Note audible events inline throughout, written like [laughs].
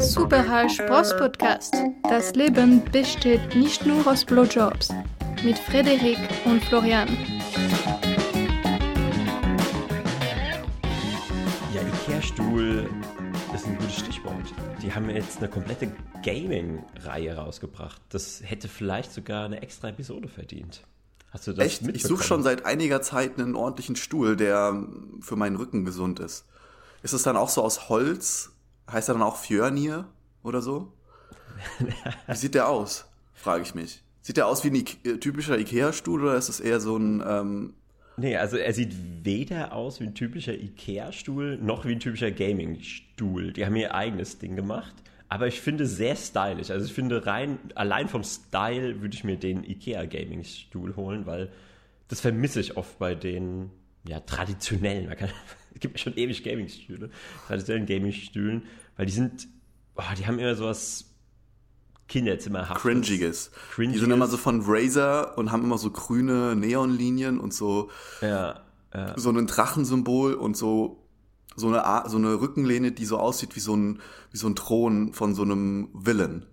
Super Spross Podcast. Das Leben besteht nicht nur aus Blowjobs. Mit Frederik und Florian. Ja, Ikea-Stuhl ist ein gutes Stichwort. Die haben jetzt eine komplette Gaming-Reihe rausgebracht. Das hätte vielleicht sogar eine extra Episode verdient. Hast du das Echt? Ich suche schon seit einiger Zeit einen ordentlichen Stuhl, der für meinen Rücken gesund ist. Ist es dann auch so aus Holz? Heißt er dann auch Fjörnir oder so? [laughs] Wie sieht der aus? Frage ich mich. Sieht der aus wie ein I typischer Ikea-Stuhl oder ist es eher so ein. Ähm nee, also er sieht weder aus wie ein typischer Ikea-Stuhl noch wie ein typischer Gaming-Stuhl. Die haben ihr eigenes Ding gemacht. Aber ich finde sehr stylisch. Also ich finde rein, allein vom Style würde ich mir den Ikea Gaming-Stuhl holen, weil das vermisse ich oft bei den ja, traditionellen, man kann, es gibt schon ewig Gaming-Stühle, traditionellen Gaming-Stühlen, weil die sind, oh, die haben immer sowas Kinderzimmerhaftes. Cringiges. Cringiges. Die sind immer so von Razer und haben immer so grüne Neonlinien und so, ja, ja. so ein Drachensymbol und so, so eine, so eine Rückenlehne, die so aussieht wie so ein, wie so ein Thron von so einem Villain.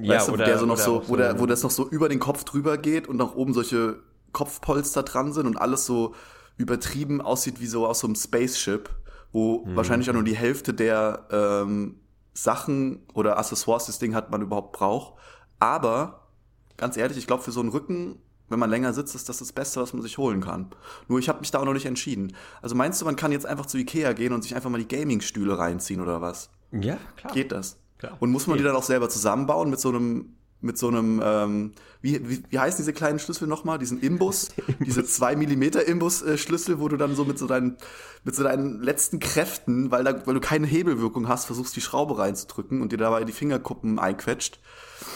Ja, weißt du, oder, der so noch so, wo, der, wo das noch so über den Kopf drüber geht und nach oben solche Kopfpolster dran sind und alles so übertrieben aussieht wie so aus so einem Spaceship, wo mhm. wahrscheinlich auch nur die Hälfte der ähm, Sachen oder Accessoires das Ding hat, man überhaupt braucht. Aber ganz ehrlich, ich glaube, für so einen Rücken, wenn man länger sitzt, ist das das Beste, was man sich holen kann. Nur ich habe mich da auch noch nicht entschieden. Also meinst du, man kann jetzt einfach zu Ikea gehen und sich einfach mal die Gaming-Stühle reinziehen oder was? Ja, klar. Geht das? Klar. Und muss man die dann auch selber zusammenbauen mit so einem mit so einem, ähm, wie, wie, wie heißen diese kleinen Schlüssel nochmal? Diesen Imbus, [laughs] diese 2 mm Imbus-Schlüssel, wo du dann so mit so deinen, mit so deinen letzten Kräften, weil, da, weil du keine Hebelwirkung hast, versuchst die Schraube reinzudrücken und dir dabei die Fingerkuppen einquetscht.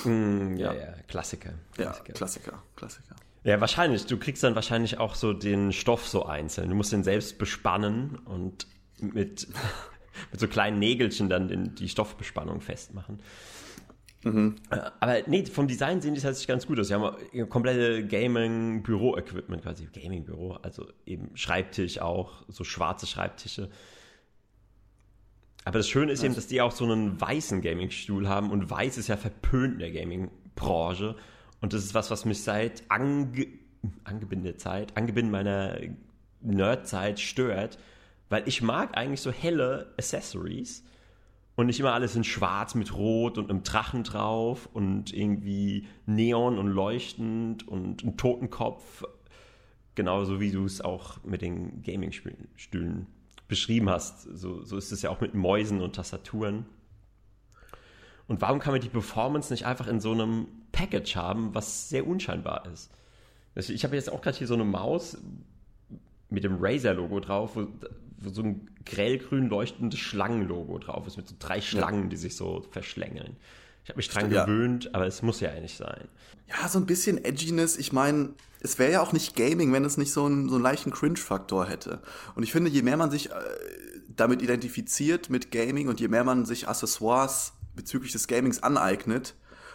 Mm, ja. ja, ja, Klassiker. Klassiker. Ja, Klassiker, Klassiker. Ja, wahrscheinlich. Du kriegst dann wahrscheinlich auch so den Stoff so einzeln. Du musst den selbst bespannen und mit, [laughs] mit so kleinen Nägelchen dann den, die Stoffbespannung festmachen. Mhm. Aber nee, vom Design sehen die tatsächlich ganz gut aus. Sie haben komplette Gaming-Büro-Equipment quasi. Gaming-Büro, also eben Schreibtisch auch, so schwarze Schreibtische. Aber das Schöne ist eben, dass die auch so einen weißen Gaming-Stuhl haben und weiß ist ja verpönt in der Gaming-Branche. Und das ist was, was mich seit ange angebinde Zeit, angebinden meiner Nerd-Zeit stört, weil ich mag eigentlich so helle Accessories und nicht immer alles in schwarz mit rot und einem Drachen drauf und irgendwie neon und leuchtend und ein Totenkopf. Genauso wie du es auch mit den Gaming-Stühlen beschrieben hast. So, so ist es ja auch mit Mäusen und Tastaturen. Und warum kann man die Performance nicht einfach in so einem Package haben, was sehr unscheinbar ist? Also ich habe jetzt auch gerade hier so eine Maus mit dem Razer-Logo drauf, so ein grellgrün leuchtendes Schlangenlogo drauf ist, mit so drei Schlangen, ja. die sich so verschlängeln. Ich habe mich dran ja. gewöhnt, aber es muss ja eigentlich sein. Ja, so ein bisschen Edginess. Ich meine, es wäre ja auch nicht Gaming, wenn es nicht so einen, so einen leichten Cringe-Faktor hätte. Und ich finde, je mehr man sich äh, damit identifiziert mit Gaming und je mehr man sich Accessoires bezüglich des Gamings aneignet,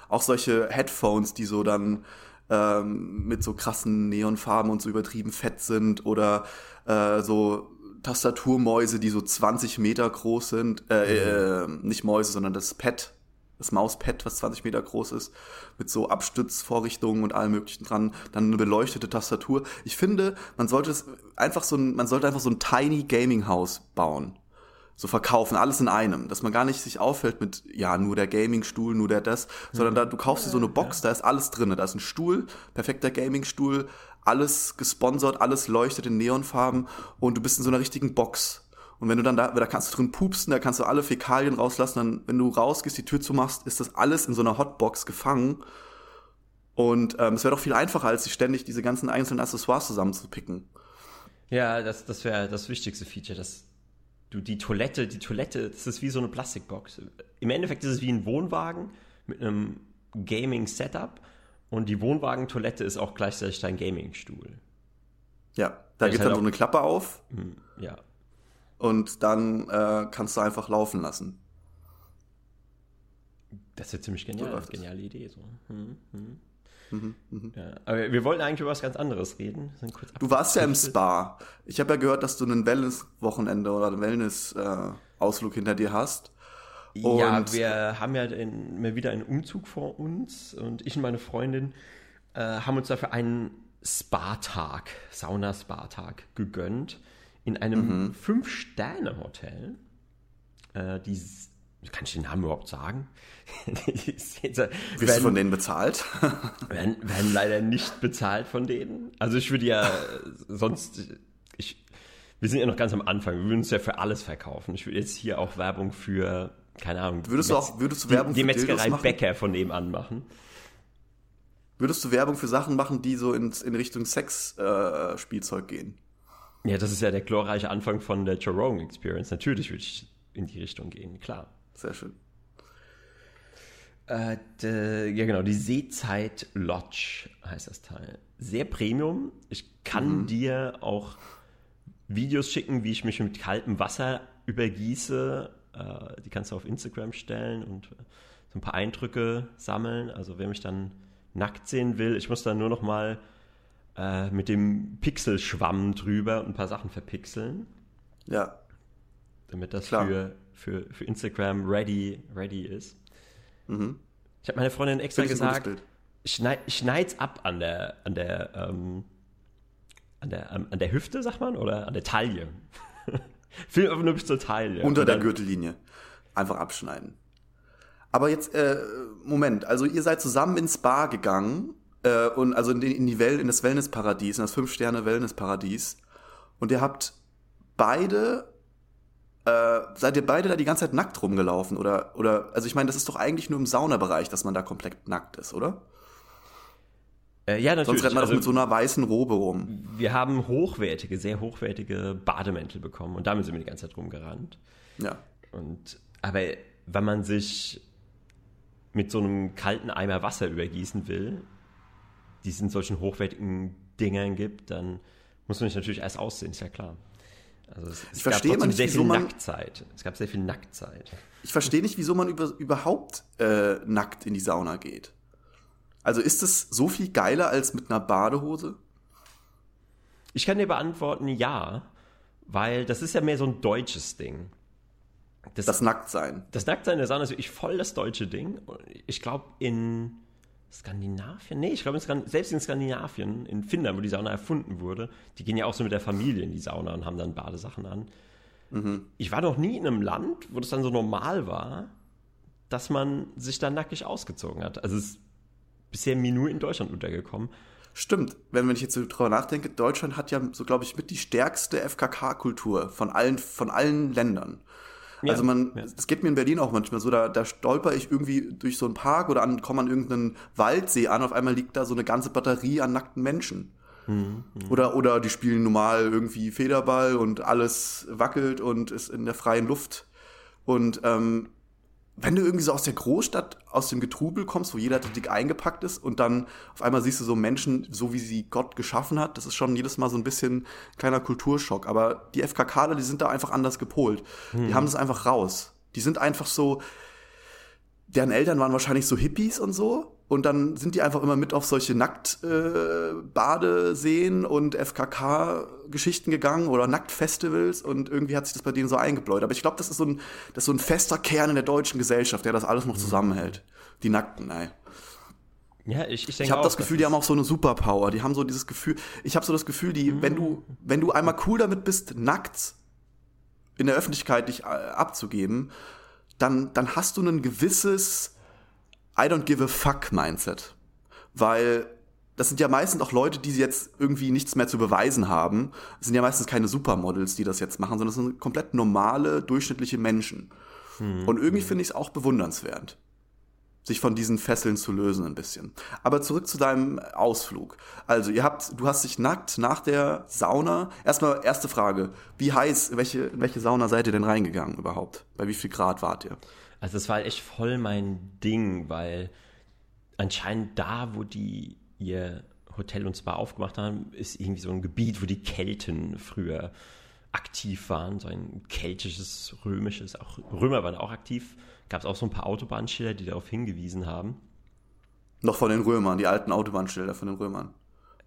auch solche Headphones, die so dann ähm, mit so krassen Neonfarben und so übertrieben fett sind oder äh, so Tastaturmäuse, die so 20 Meter groß sind, äh, mhm. äh, nicht Mäuse, sondern das Pad, das Mauspad, was 20 Meter groß ist, mit so Abstützvorrichtungen und allem möglichen dran, dann eine beleuchtete Tastatur. Ich finde, man sollte es einfach so ein, man sollte einfach so ein Tiny Gaming House bauen. So verkaufen, alles in einem, dass man gar nicht sich auffällt mit, ja, nur der Gaming-Stuhl, nur der das, sondern da, du kaufst dir so eine Box, da ist alles drin, da ist ein Stuhl, perfekter Gaming-Stuhl, alles gesponsert, alles leuchtet in Neonfarben und du bist in so einer richtigen Box. Und wenn du dann da, da kannst du drin pupsen, da kannst du alle Fäkalien rauslassen, dann, wenn du rausgehst, die Tür zumachst, ist das alles in so einer Hotbox gefangen. Und ähm, es wäre doch viel einfacher, als sich ständig diese ganzen einzelnen Accessoires zusammenzupicken. Ja, das, das wäre das wichtigste Feature, dass du die Toilette, die Toilette, das ist wie so eine Plastikbox. Im Endeffekt ist es wie ein Wohnwagen mit einem Gaming-Setup und die Wohnwagentoilette ist auch gleichzeitig dein Gaming-Stuhl. Ja, da geht halt dann so eine Klappe auf. Hm, ja. Und dann äh, kannst du einfach laufen lassen. Das ist ja ziemlich genial. So geniale Idee. So. Hm, hm. Mhm, mh. ja, aber wir wollten eigentlich über was ganz anderes reden. du warst ja im Spa. Ich habe ja gehört, dass du ein Wellness-Wochenende oder einen Wellness-Ausflug hinter dir hast. Ja, wir haben ja in, mal wieder einen Umzug vor uns und ich und meine Freundin äh, haben uns dafür einen Spa-Tag, Sauna-Spa-Tag gegönnt in einem mhm. Fünf-Sterne-Hotel. Äh, die kann ich den Namen überhaupt sagen? [laughs] Wirst du von denen bezahlt? [laughs] werden, werden leider nicht bezahlt von denen. Also ich würde ja sonst, ich, wir sind ja noch ganz am Anfang, wir würden uns ja für alles verkaufen. Ich würde jetzt hier auch Werbung für, keine Ahnung, würdest du auch, würdest du Werbung die, die Metzgerei Bäcker von nebenan machen? Würdest du Werbung für Sachen machen, die so ins, in Richtung Sex-Spielzeug äh, gehen? Ja, das ist ja der glorreiche Anfang von der Joe Rogan Experience. Natürlich würde ich in die Richtung gehen, klar. Sehr schön. Äh, de, ja, genau, die Seezeit Lodge heißt das Teil. Sehr Premium. Ich kann mhm. dir auch Videos schicken, wie ich mich mit kaltem Wasser übergieße. Äh, die kannst du auf Instagram stellen und so ein paar Eindrücke sammeln. Also, wer mich dann nackt sehen will, ich muss dann nur noch mal äh, mit dem Pixelschwamm drüber und ein paar Sachen verpixeln. Ja. Damit das für, für, für Instagram ready, ready ist. Mhm. Ich habe meiner Freundin extra gesagt, schneid, schneid's ab an der, an der, ähm, an der, an der Hüfte, sagt man, oder an der Taille. Film einfach nur bis zur Taille. Unter der Gürtellinie. Einfach abschneiden. Aber jetzt, äh, Moment, also ihr seid zusammen ins Spa gegangen äh, und also in, die, in die Welt, in das Wellnessparadies, in das Fünf-Sterne-Wellnessparadies. Und ihr habt beide äh, seid ihr beide da die ganze Zeit nackt rumgelaufen? Oder, oder also ich meine, das ist doch eigentlich nur im Saunabereich, dass man da komplett nackt ist, oder? Äh, ja, natürlich. Sonst rennt man also, doch mit so einer weißen Robe rum. Wir haben hochwertige, sehr hochwertige Bademäntel bekommen und damit sind wir die ganze Zeit rumgerannt. Ja. Und, aber wenn man sich mit so einem kalten Eimer Wasser übergießen will, die es in solchen hochwertigen Dingern gibt, dann muss man sich natürlich erst aussehen, ist ja klar. Also es, ich verstehe nicht, sehr viel man, Nacktzeit. Es gab sehr viel Nacktzeit. Ich verstehe nicht, wieso man über, überhaupt äh, nackt in die Sauna geht. Also ist es so viel geiler als mit einer Badehose? Ich kann dir beantworten, ja, weil das ist ja mehr so ein deutsches Ding. Das, das Nacktsein. Das Nacktsein in der Sauna ist wirklich voll das deutsche Ding. Ich glaube, in Skandinavien? Nee, ich glaube, selbst in Skandinavien, in Finnland, wo die Sauna erfunden wurde, die gehen ja auch so mit der Familie in die Sauna und haben dann Badesachen an. Mhm. Ich war noch nie in einem Land, wo das dann so normal war, dass man sich dann nackig ausgezogen hat. Also es ist bisher mir nur in Deutschland untergekommen. Stimmt, wenn ich jetzt so drüber nachdenke, Deutschland hat ja so, glaube ich, mit die stärkste FKK-Kultur von allen, von allen Ländern. Also man, ja. das geht mir in Berlin auch manchmal so, da, da stolper ich irgendwie durch so einen Park oder an, komme an irgendeinen Waldsee an, auf einmal liegt da so eine ganze Batterie an nackten Menschen. Mhm, oder, oder die spielen normal irgendwie Federball und alles wackelt und ist in der freien Luft. Und ähm, wenn du irgendwie so aus der Großstadt, aus dem Getrubel kommst, wo jeder dick eingepackt ist und dann auf einmal siehst du so Menschen, so wie sie Gott geschaffen hat, das ist schon jedes Mal so ein bisschen kleiner Kulturschock. Aber die FKKler, die sind da einfach anders gepolt. Hm. Die haben das einfach raus. Die sind einfach so, deren Eltern waren wahrscheinlich so Hippies und so. Und dann sind die einfach immer mit auf solche Nackt-Badeseen äh, und FKK-Geschichten gegangen oder Nacktfestivals und irgendwie hat sich das bei denen so eingebläut. Aber ich glaube, das ist so ein, das ist so ein fester Kern in der deutschen Gesellschaft, der das alles noch zusammenhält. Die Nackten, ey. Ja, ich, ich denke Ich habe das Gefühl, die haben auch so eine Superpower. Die haben so dieses Gefühl, ich habe so das Gefühl, die, mhm. wenn du, wenn du einmal cool damit bist, nackt in der Öffentlichkeit dich äh, abzugeben, dann, dann hast du ein gewisses I don't give a fuck Mindset. Weil das sind ja meistens auch Leute, die jetzt irgendwie nichts mehr zu beweisen haben. Das sind ja meistens keine Supermodels, die das jetzt machen, sondern das sind komplett normale, durchschnittliche Menschen. Hm. Und irgendwie finde ich es auch bewundernswert, sich von diesen Fesseln zu lösen ein bisschen. Aber zurück zu deinem Ausflug. Also, ihr habt, du hast dich nackt nach der Sauna. Erstmal erste Frage: Wie heiß, welche, in welche Sauna seid ihr denn reingegangen überhaupt? Bei wie viel Grad wart ihr? Also es war echt voll mein Ding, weil anscheinend da, wo die ihr Hotel und Spa aufgemacht haben, ist irgendwie so ein Gebiet, wo die Kelten früher aktiv waren, so ein keltisches, römisches, auch Römer waren auch aktiv. Gab es auch so ein paar Autobahnschilder, die darauf hingewiesen haben. Noch von den Römern, die alten Autobahnschilder von den Römern.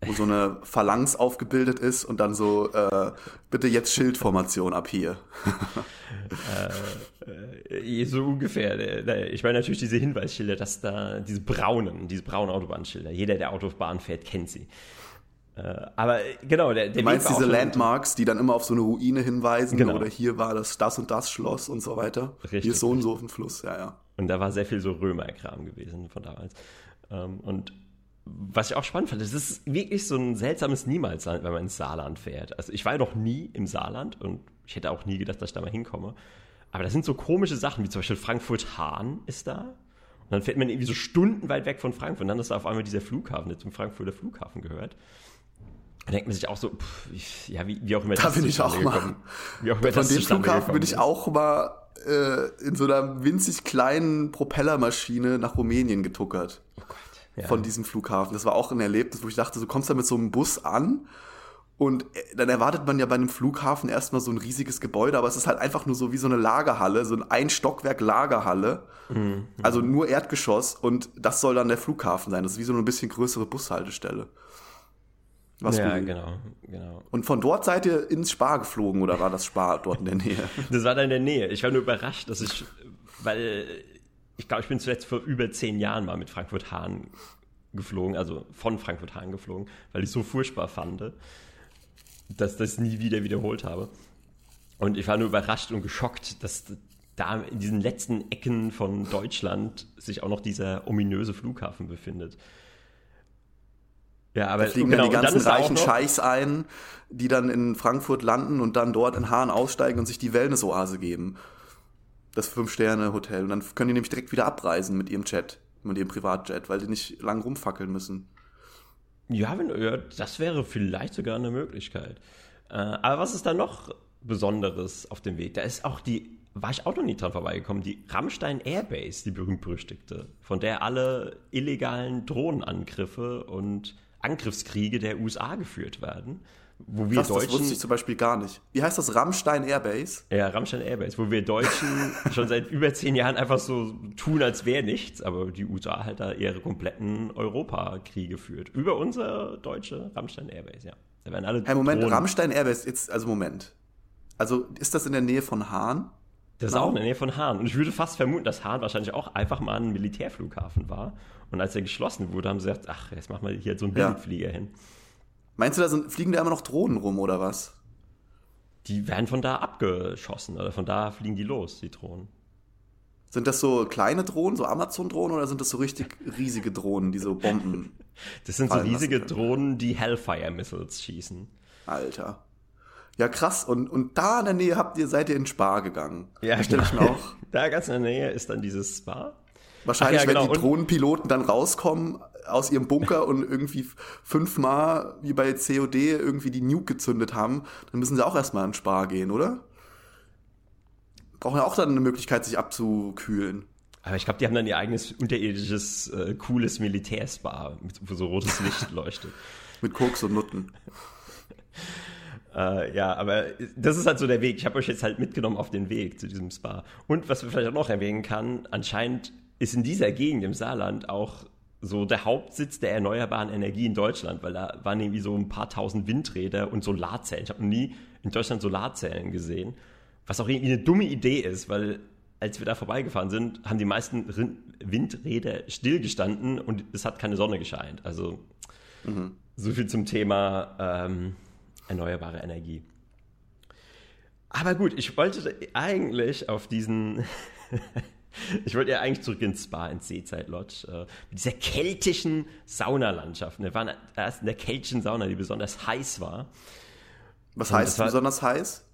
Wo so eine Phalanx aufgebildet ist und dann so, äh, bitte jetzt Schildformation ab hier. äh, so ungefähr. Ich meine natürlich diese Hinweisschilder, dass da diese braunen, diese braunen Autobahnschilder, jeder, der Autobahn fährt, kennt sie. Äh, aber genau, der, der Du meinst diese Landmarks, die dann immer auf so eine Ruine hinweisen Genau. oder hier war das das und das Schloss und so weiter. Richtig, hier ist so und so ein Fluss, ja, ja. Und da war sehr viel so Römerkram gewesen von damals. Ähm, Und was ich auch spannend fand, das ist wirklich so ein seltsames Niemalsland, wenn man ins Saarland fährt. Also ich war ja noch nie im Saarland und ich hätte auch nie gedacht, dass ich da mal hinkomme. Aber da sind so komische Sachen, wie zum Beispiel Frankfurt-Hahn ist da. Und dann fährt man irgendwie so stundenweit weg von Frankfurt. Und dann ist da auf einmal dieser Flughafen, der zum Frankfurter Flughafen gehört. Da denkt man sich auch so, pff, wie- ja, wie, wie auch immer Da bin ich auch mal. gekommen- Wie auch immer Von das dem Flughafen bin ich auch mal äh, in so einer winzig kleinen Propellermaschine nach Rumänien getuckert. Ja. Von diesem Flughafen. Das war auch ein Erlebnis, wo ich dachte, du kommst da mit so einem Bus an und äh, dann erwartet man ja bei einem Flughafen erstmal so ein riesiges Gebäude, aber es ist halt einfach nur so wie so eine Lagerhalle, so ein Ein-Stockwerk Lagerhalle. Mhm. Also nur Erdgeschoss und das soll dann der Flughafen sein. Das ist wie so eine bisschen größere Bushaltestelle. Was ja, genau, genau. Und von dort seid ihr ins Spar geflogen oder war das Spar dort in der Nähe? [laughs] Das war da in der Nähe. Ich war nur überrascht, dass ich, weil ich glaube, ich bin zuletzt vor über zehn Jahren mal mit Frankfurt Hahn geflogen, also von Frankfurt Hahn geflogen, weil ich es so furchtbar fand, dass das nie wieder wiederholt habe. Und ich war nur überrascht und geschockt, dass da in diesen letzten Ecken von Deutschland sich auch noch dieser ominöse Flughafen befindet. Ja, aber Da fliegen genau, dann die ganzen ist da auch reichen Scheichs ein, die dann in Frankfurt landen und dann dort in Hahn aussteigen und sich die Wellness-Oase geben. Das Fünf-Sterne-Hotel. Und dann können die nämlich direkt wieder abreisen mit ihrem Jet, mit ihrem Privatjet, weil die nicht lang rumfackeln müssen. Ja, wenn, ja, das wäre vielleicht sogar eine Möglichkeit. Äh, aber was ist da noch Besonderes auf dem Weg? Da ist auch die, war ich auch noch nie dran vorbeigekommen, die Rammstein Airbase, die berühmt-berüchtigte, von der alle illegalen Drohnenangriffe und Angriffskriege der USA geführt werden. Wo wir Das, das Deutschen. wusste ich zum Beispiel gar nicht. Wie heißt das? Rammstein Airbase? Ja, Rammstein Airbase, wo wir Deutschen [laughs] schon seit über zehn Jahren einfach so tun, als wäre nichts, aber die USA halt da ihre kompletten Europakriege führt. Über unsere deutsche Rammstein Airbase, ja. Da werden alle Hey, Moment, Drohnen- Rammstein Airbase, jetzt, also Moment. Also ist das in der Nähe von Hahn? Das ist auch in der Nähe von Hahn. Und ich würde fast vermuten, dass Hahn wahrscheinlich auch einfach mal ein Militärflughafen war. Und als er geschlossen wurde, haben sie gesagt, ach, jetzt machen wir hier so einen Ja. Billigflieger hin. Meinst du, da sind, fliegen da immer noch Drohnen rum oder was? Die werden von da abgeschossen oder von da fliegen die los, die Drohnen. Sind das so kleine Drohnen, so Amazon-Drohnen oder sind das so richtig riesige Drohnen, die so Bomben? [laughs] Das sind so riesige. Drohnen, die Hellfire-Missiles schießen. Alter. Ja, krass. Und, und da in der Nähe habt ihr, seid ihr in Spar gegangen. Ja, mir genau. auch. [laughs] Da ganz in der Nähe ist dann dieses Spa. Wahrscheinlich, Ach ja, genau. wenn die Drohnenpiloten dann rauskommen aus ihrem Bunker und irgendwie fünfmal, wie bei COD, irgendwie die Nuke gezündet haben, dann müssen sie auch erstmal in Spar gehen, oder? Brauchen ja auch dann eine Möglichkeit, sich abzukühlen. Aber ich glaube, die haben dann ihr eigenes unterirdisches, äh, cooles Militärspa, wo so rotes Licht leuchtet. [laughs] Mit Koks und Nutten. [laughs] Äh, ja, aber das ist halt so der Weg. Ich habe euch jetzt halt mitgenommen auf den Weg zu diesem Spa. Und was wir vielleicht auch noch erwähnen kann, anscheinend ist in dieser Gegend im Saarland auch so der Hauptsitz der erneuerbaren Energie in Deutschland, weil da waren irgendwie so ein paar tausend Windräder und Solarzellen. Ich habe noch nie in Deutschland Solarzellen gesehen, was auch irgendwie eine dumme Idee ist, weil als wir da vorbeigefahren sind, haben die meisten Windräder stillgestanden und es hat keine Sonne gescheint. Also so viel zum Thema ähm, erneuerbare Energie. Aber gut, ich wollte eigentlich auf diesen. [laughs] ich wollte ja eigentlich zurück ins Spa, ins Seezeit Lodge, äh, mit dieser keltischen Saunalandschaft. Wir waren erst in der keltischen Sauna, die besonders heiß war. Was Und heißt war- besonders heiß?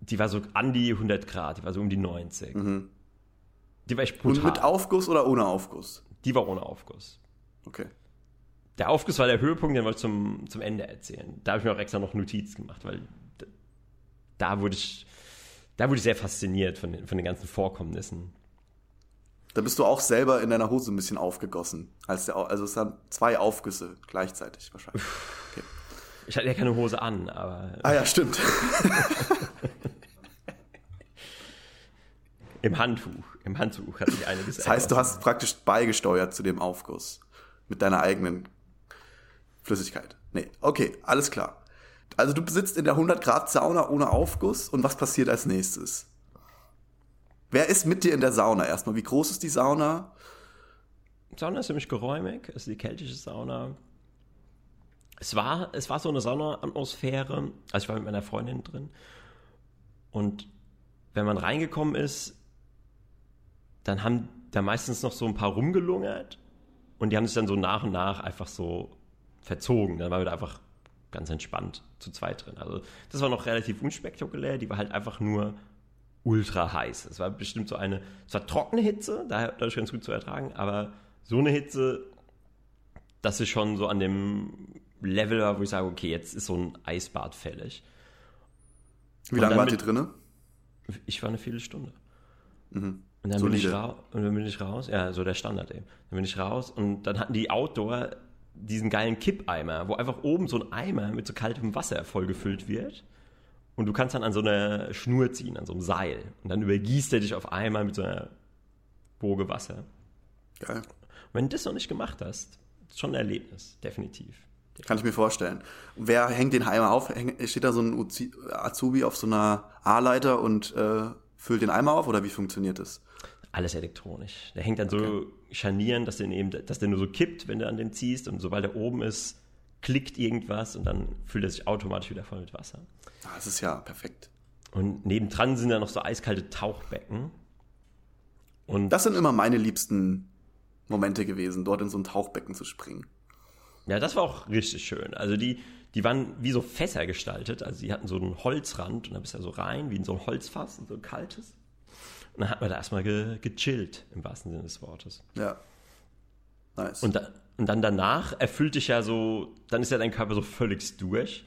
Die war so an die 100 Grad, die war so um die 90. Die war echt Und brutal. mit Aufguss oder ohne Aufguss? die war ohne Aufguss. Okay. Der Aufguss war der Höhepunkt, den wollte ich zum, zum Ende erzählen. Da habe ich mir auch extra noch Notiz gemacht, weil d- da wurde ich, da wurde ich sehr fasziniert von den, von den ganzen Vorkommnissen. Da bist du auch selber in deiner Hose ein bisschen aufgegossen. Als der, Au- also es waren zwei Aufgüsse gleichzeitig wahrscheinlich. Ich hatte ja keine Hose an, aber Ah ja, stimmt. [laughs] im Handtuch, im Handtuch hat sich einiges Das heißt, du hast praktisch beigesteuert zu dem Aufguss. Mit deiner eigenen Flüssigkeit. Nee, okay, alles klar. Also du sitzt in der 100 Grad Sauna ohne Aufguss und was passiert als nächstes? Wer ist mit dir in der Sauna erstmal? Wie groß ist die Sauna? Sauna ist ziemlich geräumig, ist die keltische Sauna. Es war, es war so eine Saunaatmosphäre, also ich war mit meiner Freundin drin und wenn man reingekommen ist, dann haben da meistens noch so ein paar rumgelungert und die haben sich dann so nach und nach einfach so verzogen. Dann waren wir da einfach ganz entspannt zu zweit drin. Also das war noch relativ unspektakulär, die war halt einfach nur ultra heiß. Es war bestimmt so eine, es war trockene Hitze, dadurch ganz gut zu ertragen, aber so eine Hitze, dass es schon so an dem Level war, wo ich sage, okay, jetzt ist so ein Eisbad fällig. Wie lange wart ihr drinne? Ich war eine Viertelstunde. Mhm. Und dann, bin ich raus, und dann bin ich raus, ja, so der Standard eben. Dann bin ich raus und dann hatten die Outdoor diesen geilen Kippeimer, wo einfach oben so ein Eimer mit so kaltem Wasser vollgefüllt wird. Und du kannst dann an so einer Schnur ziehen, an so einem Seil. Und dann übergießt er dich auf einmal mit so einer Boge Wasser. Geil. Und wenn du das noch nicht gemacht hast, ist schon ein Erlebnis, definitiv. Kann ich mir vorstellen. Wer hängt den Eimer auf? Steht da so ein Azubi auf so einer A-Leiter und äh, füllt den Eimer auf oder wie funktioniert das? Alles elektronisch. Der hängt dann so okay. Scharnieren, dass, den eben, dass der nur so kippt, wenn du an dem ziehst und sobald er oben ist, klickt irgendwas und dann füllt er sich automatisch wieder voll mit Wasser. Ah, das ist ja perfekt. Und nebendran sind da noch so eiskalte Tauchbecken. Und das sind immer meine liebsten Momente gewesen, dort in so ein Tauchbecken zu springen. Ja, das war auch richtig schön. Also die, die waren wie so Fässer gestaltet. Also die hatten so einen Holzrand und da bist du ja so rein, wie in so ein Holzfass, so ein kaltes. Und dann hat man da erstmal ge gechillt, im wahrsten Sinne des Wortes. Ja. Nice. Und, da, und dann danach erfüllt dich ja so, dann ist ja dein Körper so völlig durch.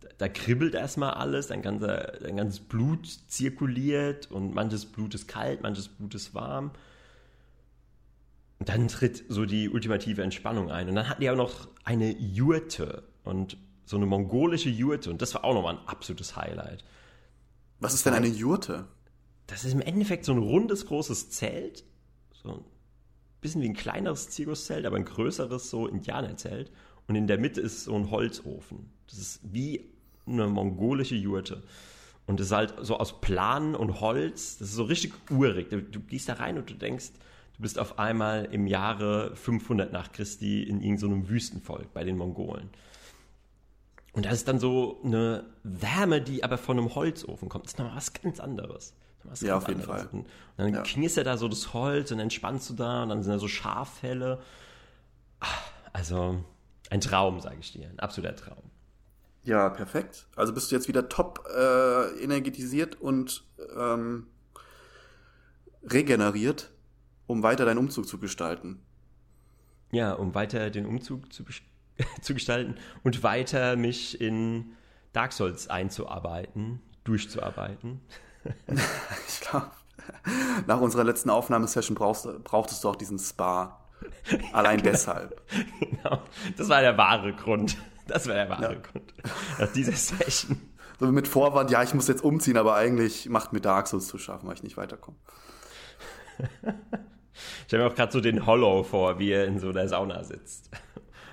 Da, da kribbelt erstmal alles, dein, ganzer, dein ganzes Blut zirkuliert und manches Blut ist kalt, manches Blut ist warm. Und dann tritt so die ultimative Entspannung ein. Und dann hatten die auch noch eine Jurte und so eine mongolische Jurte. Und das war auch nochmal ein absolutes Highlight. Was ist denn eine Jurte? Das ist im Endeffekt so ein rundes, großes Zelt. So ein bisschen wie ein kleineres Zirkuszelt, aber ein größeres so Indianerzelt. Und in der Mitte ist so ein Holzofen. Das ist wie eine mongolische Jurte. Und das ist halt so aus Planen und Holz. Das ist so richtig urig. Du, du gehst da rein und du denkst, du bist auf einmal im Jahre 500 nach Christi in irgendeinem so Wüstenvolk bei den Mongolen. Und das ist dann so eine Wärme, die aber von einem Holzofen kommt. Das ist nochmal was ganz anderes. Ja, auf jeden. Fall. Und dann ja. knistert da so das Holz und entspannst du da und dann sind da so Schaffelle. Also ein Traum, sage ich dir. Ein absoluter Traum. Ja, perfekt. Also bist du jetzt wieder top äh, energetisiert und ähm, regeneriert um weiter deinen Umzug zu gestalten. Ja, um weiter den Umzug zu, [laughs] zu gestalten und weiter mich in Dark Souls einzuarbeiten, durchzuarbeiten. [laughs] ich glaube, nach unserer letzten Aufnahmesession brauchst, brauchtest du auch diesen Spa. Allein ja, genau. deshalb. Genau. Das war der wahre Grund. Das war der wahre ja. Grund. Nach dieser Session. So mit Vorwand, ja, ich muss jetzt umziehen, aber eigentlich macht mir Dark Souls zu schaffen, weil ich nicht weiterkomme. [laughs] Ich stelle mir auch gerade so den Hollow vor, wie er in so der Sauna sitzt.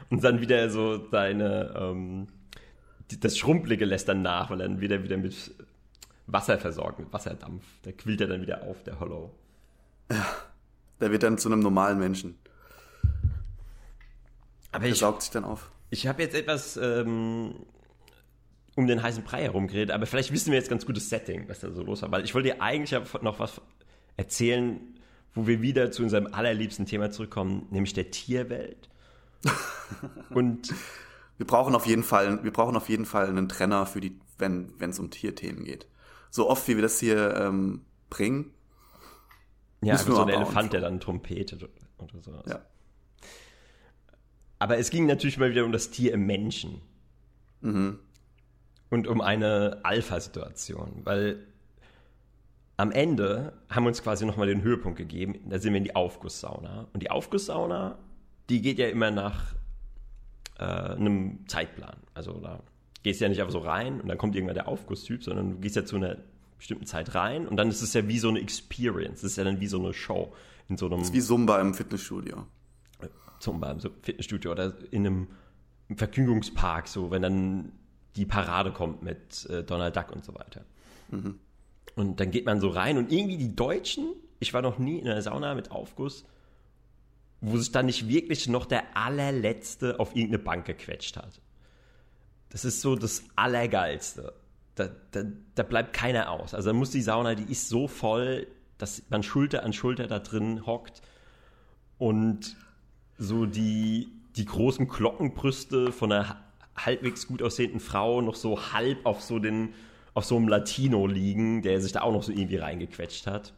Und dann wieder so seine, ähm, das Schrumpelige lässt dann nach, weil dann wieder wieder mit Wasser versorgt, mit Wasserdampf. Da quillt er dann wieder auf, der Hollow. Ja, der wird dann zu einem normalen Menschen. Aber der ich, saugt sich dann auf. Ich habe jetzt etwas ähm, um den heißen Brei herum geredet, aber vielleicht wissen wir jetzt ganz gutes Setting, was da so los war. Weil ich wollte dir eigentlich noch was erzählen, wo wir wieder zu unserem allerliebsten Thema zurückkommen, nämlich der Tierwelt. [laughs] Und wir brauchen auf jeden Fall, wir brauchen auf jeden Fall einen Trenner für die, wenn wenn es um Tierthemen geht. So oft wie wir das hier ähm, bringen. Ja, einfach so ein Elefant, der dann trompetet oder sowas. Ja. Aber es ging natürlich mal wieder um das Tier im Menschen. Mhm. Und um eine Alpha-Situation, weil am Ende haben wir uns quasi nochmal den Höhepunkt gegeben. Da sind wir in die Aufgusssauna. Und die Aufgusssauna, die geht ja immer nach äh, einem Zeitplan. Also da gehst ja nicht einfach so rein und dann kommt irgendwann der Aufgusstyp, sondern du gehst ja zu einer bestimmten Zeit rein und dann ist es ja wie so eine Experience. Das ist ja dann wie so eine Show. In so einem, das ist wie Zumba im Fitnessstudio. Zumba im Fitnessstudio oder in einem Vergnügungspark, so, wenn dann die Parade kommt mit äh, Donald Duck und so weiter. Mhm. Und dann geht man so rein und irgendwie die Deutschen, ich war noch nie in einer Sauna mit Aufguss, wo sich dann nicht wirklich noch der allerletzte auf irgendeine Bank gequetscht hat. Das ist so das Allergeilste. Da, da, da bleibt keiner aus. Also da muss die Sauna, die ist so voll, dass man Schulter an Schulter da drin hockt und so die, die großen Glockenbrüste von einer halbwegs gut aussehenden Frau noch so halb auf so den auf so einem Latino liegen, der sich da auch noch so irgendwie reingequetscht hat.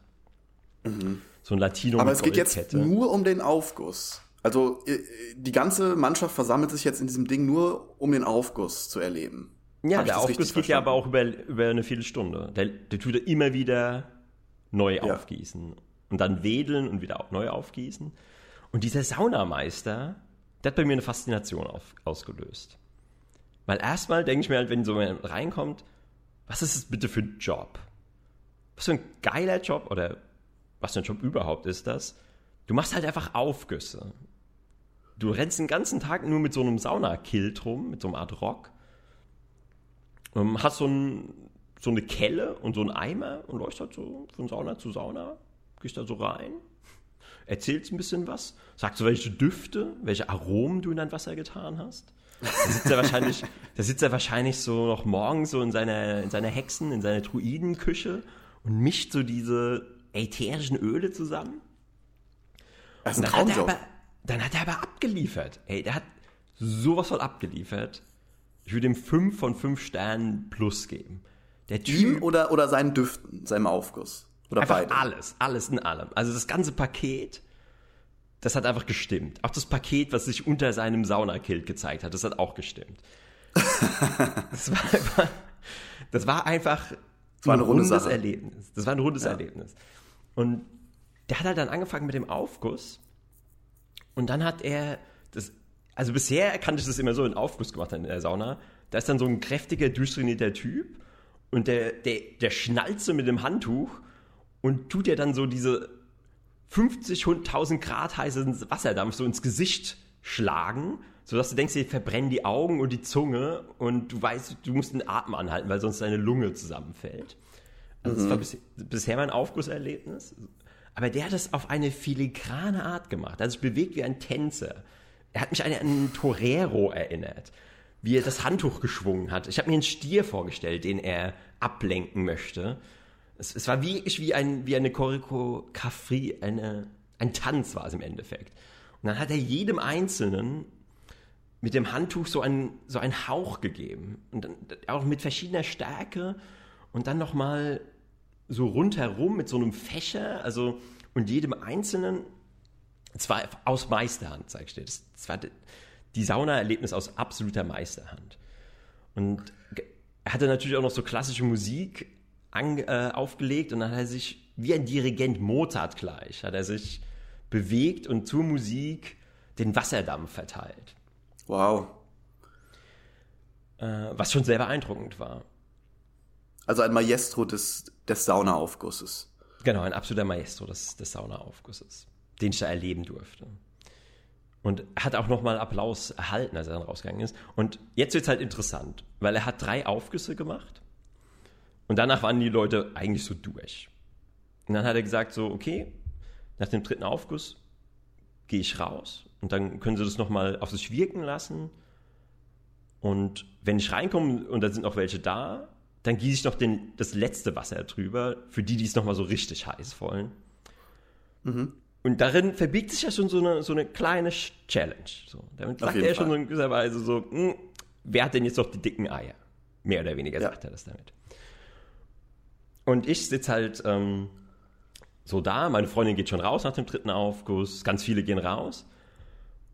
Mhm. So ein Latino Aber es geht jetzt nur um den Aufguss. Also äh, die ganze Mannschaft versammelt sich jetzt in diesem Ding nur, um den Aufguss zu erleben. Ja, Hab der Aufguss geht ja aber auch über, über eine Viertelstunde. Der, der tut er immer wieder neu ja. aufgießen. Und dann wedeln und wieder neu aufgießen. Und dieser Saunameister, der hat bei mir eine Faszination auf, ausgelöst. Weil erstmal denke ich mir halt, wenn so jemand reinkommt, was ist das bitte für ein Job? Was für ein geiler Job oder was für ein Job überhaupt ist das? Du machst halt einfach Aufgüsse. Du rennst den ganzen Tag nur mit so einem Saunakilt rum, mit so einer Art Rock. Ähm, hast so, ein, so eine Kelle und so einen Eimer und läufst halt so von Sauna zu Sauna. Gehst da so rein, erzählst ein bisschen was, sagst so, welche Düfte, welche Aromen du in dein Wasser getan hast. Da sitzt er wahrscheinlich, [laughs] da sitzt er wahrscheinlich so noch morgens so in seiner, in seiner Hexen, in seiner Druidenküche und mischt so diese ätherischen Öle zusammen. Das ist ein Traumjob. Dann hat er aber abgeliefert. Ey, der hat sowas von abgeliefert. Ich würde ihm fünf von fünf Sternen plus geben. Der typ, Ihm oder, oder seinen Düften, seinem Aufguss? Oder einfach beide? alles, alles in allem. Also das ganze Paket das hat einfach gestimmt. Auch das Paket, was sich unter seinem Saunakilt gezeigt hat, das hat auch gestimmt. [laughs] das, war einfach, das war einfach das war ein rundes Sache. Erlebnis. Das war ein rundes ja. Erlebnis. Und der hat halt dann angefangen mit dem Aufguss. Und dann hat er das, also bisher kannte ich das immer so in Aufguss gemacht in der Sauna. Da ist dann so ein kräftiger, durchtrainierter Typ und der, der, der schnallt so mit dem Handtuch und tut ja dann so diese 50.000 Grad heißen Wasserdampf so ins Gesicht schlagen, sodass du denkst, dir verbrennen die Augen und die Zunge und du weißt, du musst den Atem anhalten, weil sonst deine Lunge zusammenfällt. Also mhm. das war bis, bisher mein Aufgusserlebnis. Aber der hat das auf eine filigrane Art gemacht. Hat sich bewegt wie ein Tänzer. Er hat mich an einen Torero erinnert, wie er das Handtuch geschwungen hat. Ich habe mir einen Stier vorgestellt, den er ablenken möchte. Es, es war wirklich wie, ein, wie eine Choreografie, eine, ein Tanz war es im Endeffekt. Und dann hat er jedem Einzelnen mit dem Handtuch so einen, so einen Hauch gegeben. Und dann auch mit verschiedener Stärke und dann nochmal so rundherum mit so einem Fächer, also und jedem Einzelnen, zwar aus Meisterhand, sag ich dir. Das, das war die Sauna-Erlebnis aus absoluter Meisterhand. Und er hatte natürlich auch noch so klassische Musik an, äh, aufgelegt und dann hat er sich, wie ein Dirigent Mozart gleich, hat er sich bewegt und zur Musik den Wasserdampf verteilt. Wow. Äh, was schon sehr beeindruckend war. Also ein Maestro des, des Saunaaufgusses. Genau, ein absoluter Maestro des, des Saunaaufgusses, den ich da erleben durfte. Und hat auch nochmal Applaus erhalten, als er dann rausgegangen ist. Und jetzt wird es halt interessant, weil er hat drei Aufgüsse gemacht und danach waren die Leute eigentlich so durch. Und dann hat er gesagt, so, okay, nach dem dritten Aufguss gehe ich raus und dann können sie das nochmal auf sich wirken lassen. Und wenn ich reinkomme und da sind noch welche da, dann gieße ich noch den, das letzte Wasser drüber, für die, die es nochmal so richtig heiß wollen. Mhm. Und darin verbiegt sich ja schon so eine, so eine kleine Challenge. So, damit sagt er schon so in gewisser Weise so, hm, wer hat denn jetzt noch die dicken Eier? Mehr oder weniger ja. sagt er das damit. Und ich sitze halt ähm, so da, meine Freundin geht schon raus nach dem dritten Aufguss, ganz viele gehen raus.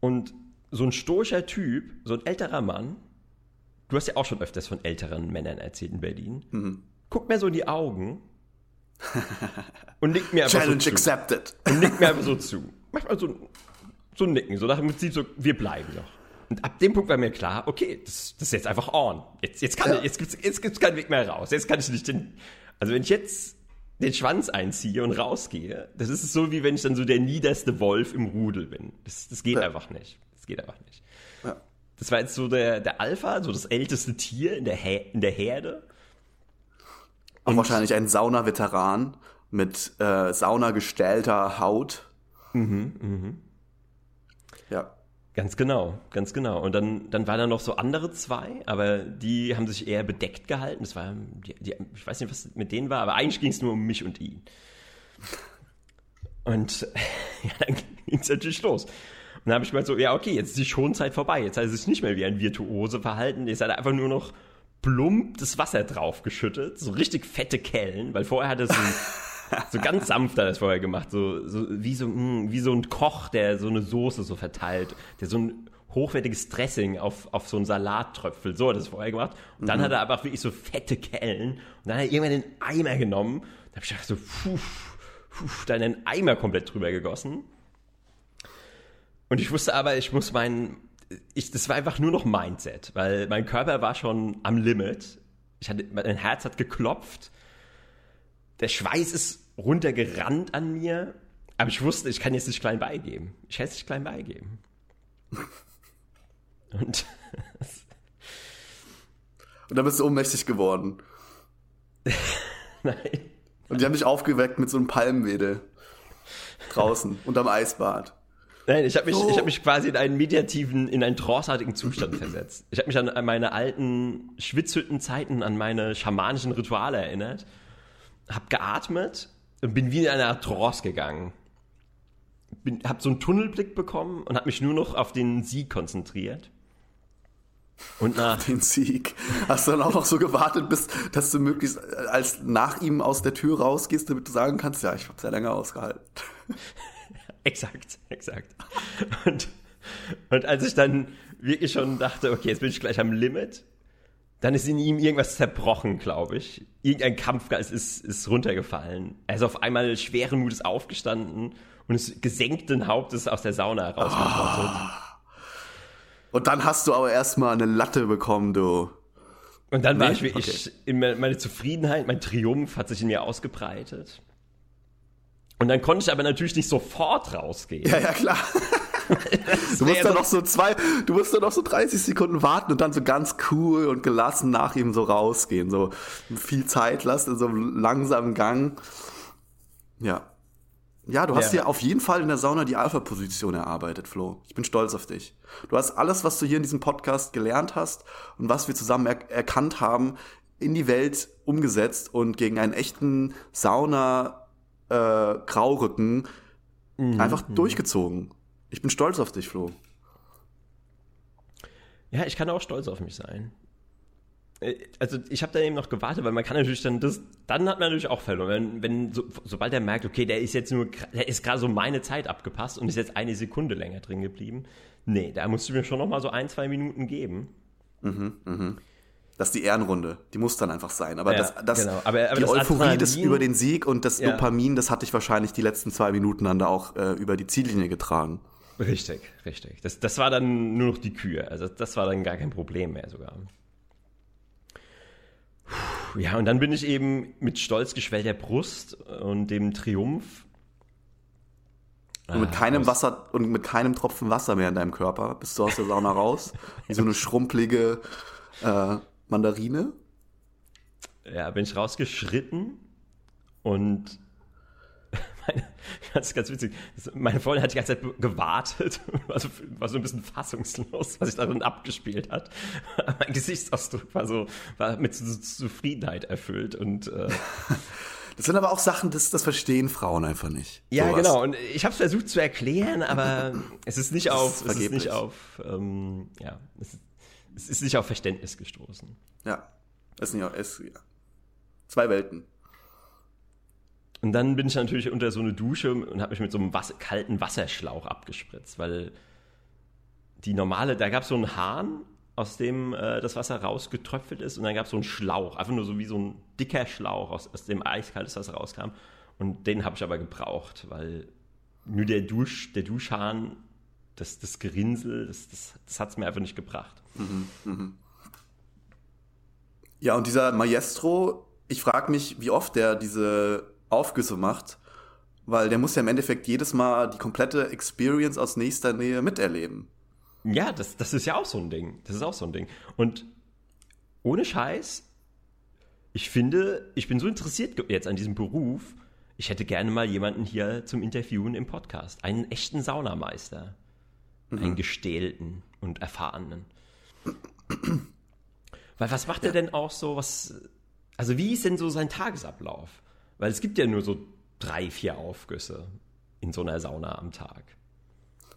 Und so ein stoischer Typ, so ein älterer Mann, du hast ja auch schon öfters von älteren Männern erzählt in Berlin, mhm. guckt mir so in die Augen [laughs] und nickt mir einfach Challenge so zu. accepted. Und nickt mir einfach so zu. Manchmal so, so ein Nicken, so nach dem Prinzip so, wir bleiben noch. Und ab dem Punkt war mir klar, okay, das, das ist jetzt einfach on. Jetzt, jetzt, kann, ja. jetzt, gibt's, jetzt gibt's keinen Weg mehr raus. Jetzt kann ich nicht den, also wenn ich jetzt den Schwanz einziehe und rausgehe, das ist so, wie wenn ich dann so der niederste Wolf im Rudel bin. Das, das geht ja. einfach nicht. Das geht einfach nicht. Ja. Das war jetzt so der, der Alpha, so das älteste Tier in der, He in der Herde. Und Auch wahrscheinlich ein Sauna-Veteran mit äh, saunagestellter Haut. Mhm, mhm. Ja. Ganz genau, ganz genau. Und dann, dann waren da noch so andere zwei, aber die haben sich eher bedeckt gehalten. Das war, die, die, ich weiß nicht, was mit denen war, aber eigentlich ging es nur um mich und ihn. Und [laughs] ja, dann ging es natürlich los. Und dann habe ich gemeint so, ja, okay, jetzt ist die Schonzeit vorbei. Jetzt hat er sich nicht mehr wie ein Virtuose verhalten. Jetzt hat er einfach nur noch plump das Wasser draufgeschüttet. So richtig fette Kellen, weil vorher hat er so [laughs] so ganz sanft hat er das vorher gemacht, so, so wie so mh, hm, wie so ein Koch, der so eine Soße so verteilt, der so ein hochwertiges Dressing auf, auf so einen Salat tröpfelt. So hat er das vorher gemacht. Und dann mhm. hat er aber wirklich so fette Kellen. Und dann hat er irgendwann den Eimer genommen. Da habe ich gedacht so, puh, puh, dann den Eimer komplett drüber gegossen. Und ich wusste aber, ich muss meinen, ich, das war einfach nur noch Mindset, weil mein Körper war schon am Limit. Ich hatte, mein Herz hat geklopft der Schweiß ist runtergerannt an mir, aber ich wusste, ich kann jetzt nicht klein beigeben. Ich hätte es nicht klein beigeben. [laughs] Und, Und dann bist du ohnmächtig geworden. [laughs] Nein. Und die haben dich aufgeweckt mit so einem Palmwedel. Draußen, unterm Eisbad. Nein, ich habe mich, oh. hab mich quasi in einen mediativen, in einen tranceartigen Zustand versetzt. Ich habe mich an, an meine alten Schwitzhüttenzeiten, an meine schamanischen Rituale erinnert hab geatmet und bin wie in eine Art Trance gegangen. Bin, hab so einen Tunnelblick bekommen und hab mich nur noch auf den Sieg konzentriert. Und nach den Sieg. Hast du dann auch noch so gewartet, bis, dass du möglichst äh, als nach ihm aus der Tür rausgehst, damit du sagen kannst, ja, ich habe sehr länger ausgehalten. Exakt, exakt. Und, und als ich dann wirklich schon dachte, okay, jetzt bin ich gleich am Limit, dann ist in ihm irgendwas zerbrochen, glaube ich. Irgendein Kampfgeist ist, ist runtergefallen. Er ist auf einmal schweren Mutes aufgestanden und ist gesenkten Hauptes aus der Sauna rausgetrottet. Oh. Und dann hast du aber erstmal eine Latte bekommen, du. Und dann nee? war ich wirklich, okay. meine Zufriedenheit, mein Triumph hat sich in mir ausgebreitet. Und dann konnte ich aber natürlich nicht sofort rausgehen. Ja, ja, klar. [laughs] du musst dann noch so zwei, du musst dann noch so 30 Sekunden warten und dann so ganz cool und gelassen nach ihm so rausgehen, so viel Zeit lassen, in so einem langsamen Gang. Ja. Ja, du hast ja. dir auf jeden Fall in der Sauna die Alpha-Position erarbeitet, Flo. Ich bin stolz auf dich. Du hast alles, was du hier in diesem Podcast gelernt hast und was wir zusammen er erkannt haben, in die Welt umgesetzt und gegen einen echten Sauna-Graurücken äh, mhm. einfach mhm. durchgezogen. Ich bin stolz auf dich, Flo. Ja, ich kann auch stolz auf mich sein. Äh, also ich habe da eben noch gewartet, weil man kann natürlich dann das, dann hat man natürlich auch verloren. Wenn, wenn so, sobald er merkt, okay, der ist jetzt nur, der ist gerade so meine Zeit abgepasst und ist jetzt eine Sekunde länger drin geblieben. Nee, da musst du mir schon noch mal so ein, zwei Minuten geben. Mhm, mhm. Das ist die Ehrenrunde. Die muss dann einfach sein. Aber, ja, das, das, genau. aber, aber die das Euphorie des, über den Sieg und das ja. Dopamin, das hatte ich wahrscheinlich die letzten zwei Minuten dann da auch äh, über die Ziellinie getragen. Richtig, richtig. Das, das war dann nur noch die Kühe. Also das war dann gar kein Problem mehr sogar. Ja, und dann bin ich eben mit stolz geschwellter Brust und dem Triumph. Und mit ah, keinem aus, Wasser und mit keinem Tropfen Wasser mehr in deinem Körper bist du aus der Sauna raus. [laughs] Wie so eine schrumpelige äh, Mandarine. Ja, bin ich rausgeschritten und [laughs] meine, das ist ganz witzig. Meine Freundin hat die ganze Zeit gewartet, [laughs] war so, war so ein bisschen fassungslos, was sich darin abgespielt hat. [laughs] mein Gesichtsausdruck war so, war mit Zufriedenheit erfüllt und äh, Das sind aber auch Sachen, das, das verstehen Frauen einfach nicht. Ja, sowas. genau. Und ich habe es versucht zu erklären, aber es ist nicht auf, ist es ist nicht auf, ähm, ja, es ist, es ist nicht auf Verständnis gestoßen. Ja, es ist nicht auf, es, ja. Zwei Welten. Und dann bin ich natürlich unter so eine Dusche und habe mich mit so einem Wasser, kalten Wasserschlauch abgespritzt, weil die normale, da gab es so einen Hahn, aus dem äh, das Wasser rausgetröpfelt ist und dann gab es so einen Schlauch, einfach nur so wie so ein dicker Schlauch, aus, aus dem eiskaltes Wasser rauskam. Und den habe ich aber gebraucht, weil nur der, Dusch, der Duschhahn, das, das Gerinsel, das, das, das hat es mir einfach nicht gebracht. Mhm, mh. Ja, und dieser Maestro, ich frage mich, wie oft der diese Aufgüsse macht, weil der muss ja im Endeffekt jedes Mal die komplette Experience aus nächster Nähe miterleben. Ja, das, das ist ja auch so ein Ding. Das ist auch so ein Ding. Und ohne Scheiß, ich finde, ich bin so interessiert jetzt an diesem Beruf, ich hätte gerne mal jemanden hier zum Interviewen im Podcast. Einen echten Saunameister. Mhm. Einen gestählten und erfahrenen. Weil was macht er denn auch so, was. Also, wie ist denn so sein Tagesablauf? Weil es gibt ja nur so drei, vier Aufgüsse in so einer Sauna am Tag.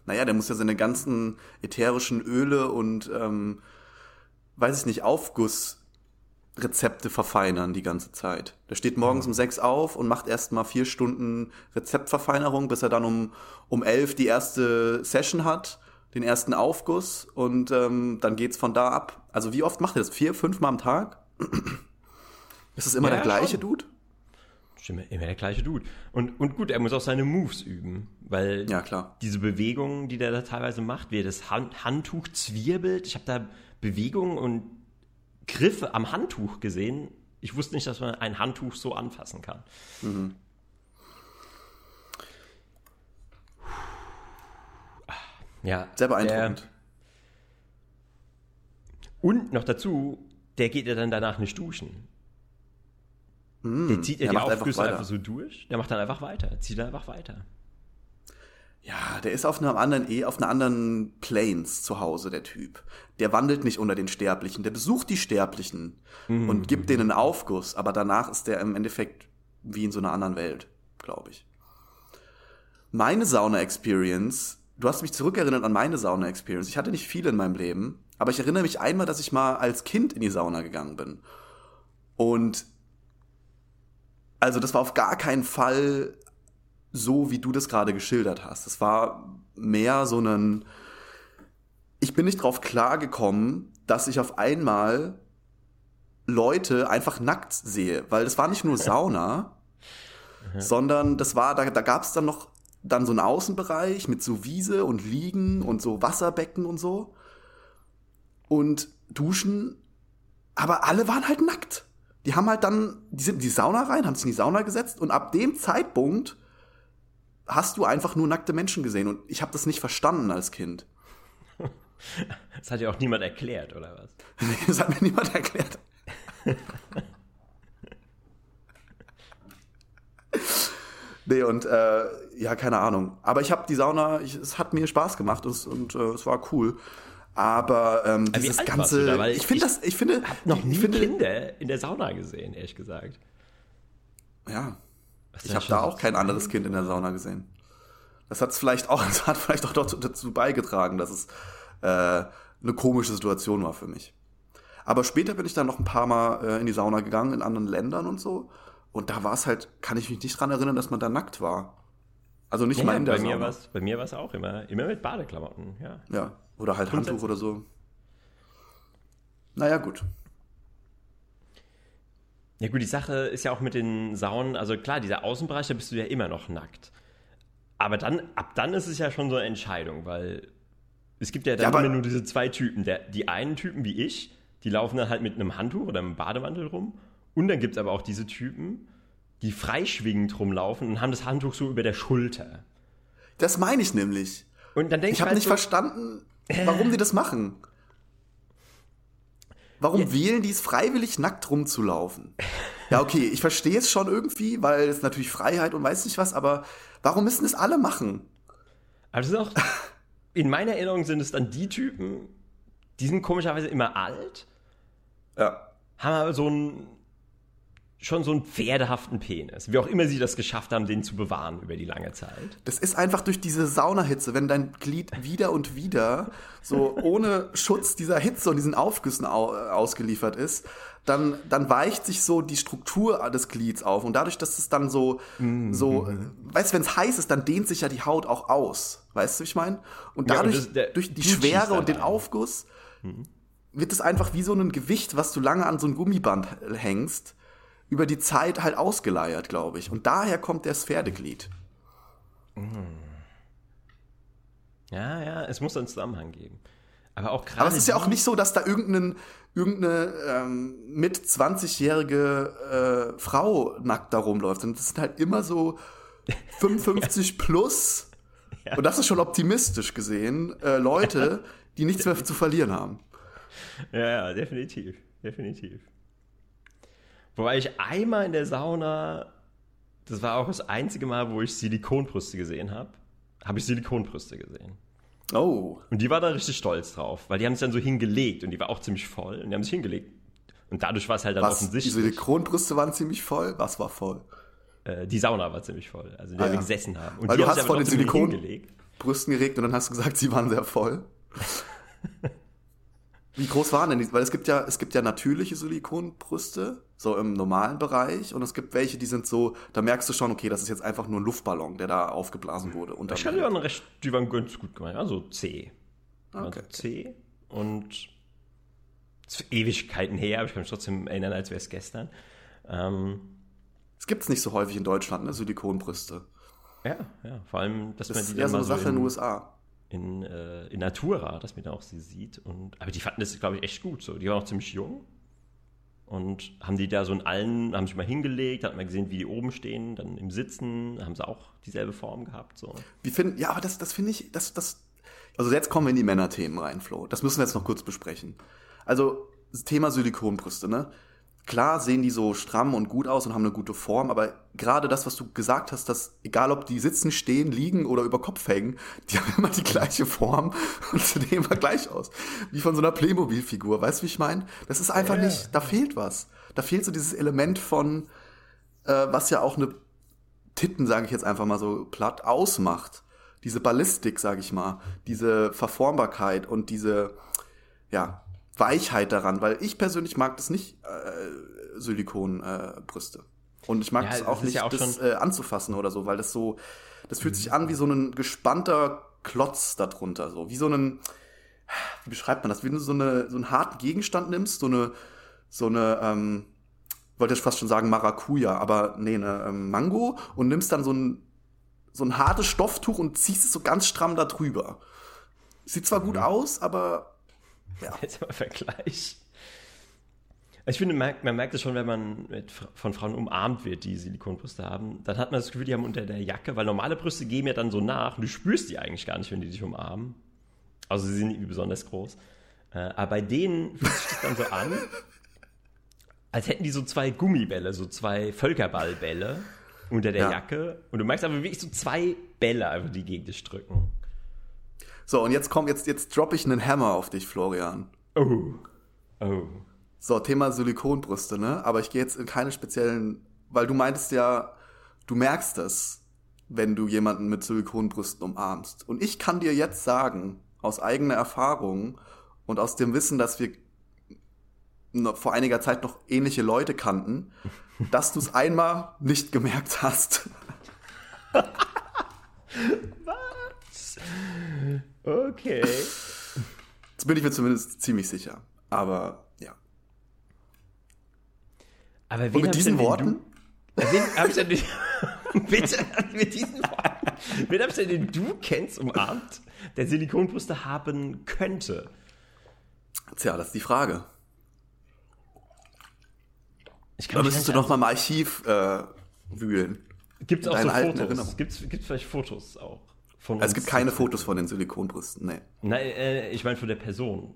Naja, der muss ja seine ganzen ätherischen Öle und, ähm, weiß ich nicht, Aufgussrezepte verfeinern die ganze Zeit. Der steht morgens um sechs auf und macht erst mal vier Stunden Rezeptverfeinerung, bis er dann um, um elf die erste Session hat, den ersten Aufguss und ähm, dann geht's von da ab. Also wie oft macht er das? Vier, fünf Mal am Tag? [clears throat] Ist es immer ja, der gleiche schon. Dude? Stimme, immer der gleiche Dude. Und, und gut, er muss auch seine Moves üben, weil ja, klar. diese Bewegungen, die der da teilweise macht, wie er das Hand, Handtuch zwirbelt, ich habe da Bewegungen und Griffe am Handtuch gesehen. Ich wusste nicht, dass man ein Handtuch so anfassen kann. Mhm. Ja. Sehr beeindruckend. und noch dazu, der geht ja dann danach nicht duschen. Mm, der zieht ja die Aufgüsse einfach, einfach, so durch. Der macht dann einfach weiter. Zieht dann einfach weiter. Ja, der ist auf einem anderen, eh, auf einer anderen Planes zu Hause, der Typ. Der wandelt nicht unter den Sterblichen. Der besucht die Sterblichen mm. und gibt denen einen Aufguss. Aber danach ist der im Endeffekt wie in so einer anderen Welt, glaube ich. Meine Sauna-Experience, du hast mich zurückerinnert an meine Sauna-Experience. Ich hatte nicht viele in meinem Leben, aber ich erinnere mich einmal, dass ich mal als Kind in die Sauna gegangen bin. Und also das war auf gar keinen Fall so, wie du das gerade geschildert hast. Es war mehr so ein, ich bin nicht drauf klargekommen, dass ich auf einmal Leute einfach nackt sehe, weil das war nicht nur Sauna, [laughs] sondern das war, da, da gab es dann noch dann so einen Außenbereich mit so Wiese und Liegen und so Wasserbecken und so und Duschen, aber alle waren halt nackt die haben halt dann, die sind in die Sauna rein, haben sich in die Sauna gesetzt und ab dem Zeitpunkt hast du einfach nur nackte Menschen gesehen und ich habe das nicht verstanden als Kind. [laughs] Das hat ja auch niemand erklärt, oder was? [laughs] das hat mir niemand erklärt. [laughs] nee, und äh, ja, keine Ahnung. Aber ich habe die Sauna, ich, es hat mir Spaß gemacht und, und äh, es war cool. Aber ähm, Aber dieses ganze, da? ich finde das, ich finde, hab noch nie finde, Kinder in der Sauna gesehen, ehrlich gesagt. Ja, ich habe da auch kein anderes Kind in der Sauna gesehen. Das hat vielleicht auch, [laughs] das hat vielleicht auch dazu beigetragen, dass es äh, eine komische Situation war für mich. Aber später bin ich dann noch ein paar Mal äh, in die Sauna gegangen in anderen Ländern und so. Und da war es halt, kann ich mich nicht dran erinnern, dass man da nackt war. Also nicht ja, mal in der bei Sauna. Mir war's, bei mir war es auch immer, immer mit Badeklamotten, ja. Ja, oder halt Handtuch oder so. Naja, gut. Ja gut, die Sache ist ja auch mit den Saunen, also klar, dieser Außenbereich, da bist du ja immer noch nackt. Aber dann, ab dann ist es ja schon so eine Entscheidung, weil es gibt ja dann ja, immer nur diese zwei Typen. Der, die einen Typen wie ich, die laufen dann halt mit einem Handtuch oder einem Bademantel rum. Und dann gibt es aber auch diese Typen, die freischwingend rumlaufen und haben das Handtuch so über der Schulter. Das meine ich nämlich. Und dann denk ich habe halt nicht so, verstanden, [laughs] warum die das machen. Warum ja. wählen die es freiwillig, nackt rumzulaufen? Ja, okay, ich verstehe es schon irgendwie, weil es natürlich Freiheit und weiß nicht was, aber warum müssen es alle machen? Also auch, [laughs] in meiner Erinnerung sind es dann die Typen, die sind komischerweise immer alt. Ja. Haben aber so ein schon so einen pferdehaften Penis. Wie auch immer sie das geschafft haben, den zu bewahren über die lange Zeit. Das ist einfach durch diese Saunahitze, wenn dein Glied wieder und wieder so ohne Schutz dieser Hitze und diesen Aufgüssen au ausgeliefert ist, dann, dann weicht sich so die Struktur des Glieds auf. Und dadurch, dass es dann so, mhm. so, weißt du, wenn es heiß ist, dann dehnt sich ja die Haut auch aus. Weißt du, wie ich meine? Und dadurch, ja, und das, durch die Schwere und den Aufguss, mhm. wird es einfach wie so ein Gewicht, was du lange an so ein Gummiband hängst über die Zeit halt ausgeleiert, glaube ich. Und daher kommt das Pferdeglied. Ja, ja, es muss einen Zusammenhang geben. Aber auch gerade. Aber es ist ja auch nicht so, dass da irgendein, irgendeine ähm, mit 20-jährige äh, Frau nackt da rumläuft. Und das sind halt immer so [laughs] 55 ja. plus. Ja. Und das ist schon optimistisch gesehen. Äh, Leute, die nichts mehr zu verlieren haben. Ja, ja, definitiv. Definitiv. Wobei ich einmal in der Sauna, das war auch das einzige Mal, wo ich Silikonbrüste gesehen habe, habe ich Silikonbrüste gesehen. Oh. Und die war da richtig stolz drauf, weil die haben sich dann so hingelegt und die war auch ziemlich voll und die haben sich hingelegt. Und dadurch war es halt dann Was, die offensichtlich. Silikonbrüste waren ziemlich voll? Was war voll? Äh, die Sauna war ziemlich voll, also in der Ah, wir ja. gesessen haben. Und Weil die du haben hast sich von den trotzdem Silikon- hingelegt. Brüsten geregt und dann hast du gesagt, sie waren sehr voll. [laughs] Wie groß waren denn die? Weil es gibt ja, es gibt ja natürliche Silikonbrüste, so im normalen Bereich, und es gibt welche, die sind so, da merkst du schon, okay, das ist jetzt einfach nur ein Luftballon, der da aufgeblasen wurde. Und Ich fand die waren recht, die waren ganz gut gemacht, also C. Waren Okay. so C und ist Ewigkeiten her, aber ich kann mich trotzdem erinnern, als wäre es gestern. Ähm, Es gibt's nicht so häufig in Deutschland, ne, Silikonbrüste. ja, ja, vor allem, dass Das man ist die eher dann so eine Sache in den USA. In, äh, in Natura, dass man da auch sie sieht. Und, aber die fanden das, glaube ich, echt gut so. Die waren auch ziemlich jung und haben die da so in allen, haben sich mal hingelegt, hat man gesehen, wie die oben stehen, dann im Sitzen haben sie auch dieselbe Form gehabt. So. Wie finden, ja, aber das, das finde ich, das, das, also jetzt kommen wir in die Männerthemen rein, Flo. Das müssen wir jetzt noch kurz besprechen. Also, Thema Silikonbrüste, ne? Klar sehen die so stramm und gut aus und haben eine gute Form, aber gerade das, was du gesagt hast, dass egal ob die sitzen, stehen, liegen oder über Kopf hängen, die [laughs] haben immer die gleiche Form [laughs] und sehen immer gleich aus. Wie von so einer Playmobil-Figur. Weißt du, wie ich meine? Das ist einfach Ja. nicht, da fehlt was. Da fehlt so dieses Element von, äh, was ja auch eine Titten, sage ich jetzt einfach mal so platt, ausmacht. Diese Ballistik, sage ich mal, diese Verformbarkeit und diese, ja, Weichheit daran, weil ich persönlich mag das nicht, äh, Silikonbrüste. Äh, Brüste. und ich mag Ja, das das auch ist nicht, ja auch das äh, anzufassen oder so, weil das so, das fühlt sich an wie so ein gespannter Klotz darunter, so wie so ein, wie beschreibt man das, wie wenn du so, eine, so einen harten Gegenstand nimmst, so eine, so eine, ähm, wollte ich fast schon sagen Maracuja, aber nee, eine ähm, Mango und nimmst dann so ein, so ein hartes Stofftuch und ziehst es so ganz stramm da drüber. Sieht zwar Mhm. gut aus, aber [laughs] Jetzt mal Vergleich. Ich finde, man merkt, es schon, wenn man mit, von Frauen umarmt wird, die Silikonbrüste haben. Dann hat man das Gefühl, die haben unter der Jacke, weil normale Brüste geben ja dann so nach und du spürst die eigentlich gar nicht, wenn die dich umarmen. Also sie sind nicht besonders groß. Äh, aber bei denen fühlt sich das dann so an, [laughs] als hätten die so zwei Gummibälle, so zwei Völkerballbälle unter der Ja. Jacke. Und du merkst aber wirklich so zwei Bälle einfach, die gegen dich drücken. So und jetzt kommt jetzt jetzt droppe ich einen Hammer auf dich, Florian. Oh. Oh. So, Thema Silikonbrüste, ne? Aber ich gehe jetzt in keine speziellen, weil du meintest ja, du merkst es, wenn du jemanden mit Silikonbrüsten umarmst. Und ich kann dir jetzt sagen, aus eigener Erfahrung und aus dem Wissen, dass wir vor einiger Zeit noch ähnliche Leute kannten, [laughs] dass du es einmal nicht gemerkt hast. [laughs] Okay. Jetzt bin ich mir zumindest ziemlich sicher. Aber ja. Aber wen Und mit diesen Worten? Du, wen hab ich denn, [laughs] den, bitte, mit diesen Worten. Wen hab ich denn, den du kennst, umarmt, der Silikonbrüste haben könnte? Tja, das ist die Frage. Ich Da müsstest du noch mal im Archiv äh, wühlen. Gibt es auch so Fotos? Gibt es vielleicht Fotos auch? Von Also es uns gibt keine Fotos von den Silikonbrüsten, nee. Nein, äh, ich meine von der Person.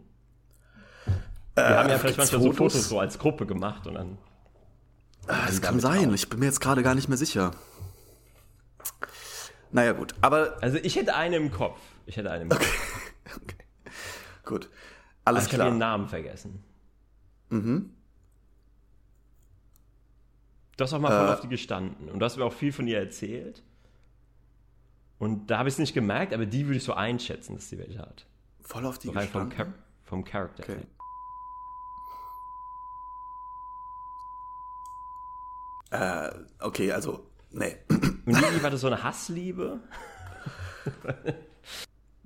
Wir haben ja vielleicht manchmal so Fotos? Fotos so als Gruppe gemacht und dann. Ah, das kann sein. auch. Ich bin mir jetzt gerade gar nicht mehr sicher. Naja, gut. Aber Also ich hätte eine im Kopf. Ich hätte eine im Kopf. [laughs] gut. Aber Alles ich habe ihren klar. Namen vergessen. Mhm. Du hast auch mal voll Äh. auf die gestanden. Und du hast mir auch viel von ihr erzählt. Und da habe ich es nicht gemerkt, aber die würde ich so einschätzen, dass die welche hat. Voll auf die So vom. Char vom Charakter. Okay. Äh, okay, also, nee. Und Lili war das so eine Hassliebe? [laughs]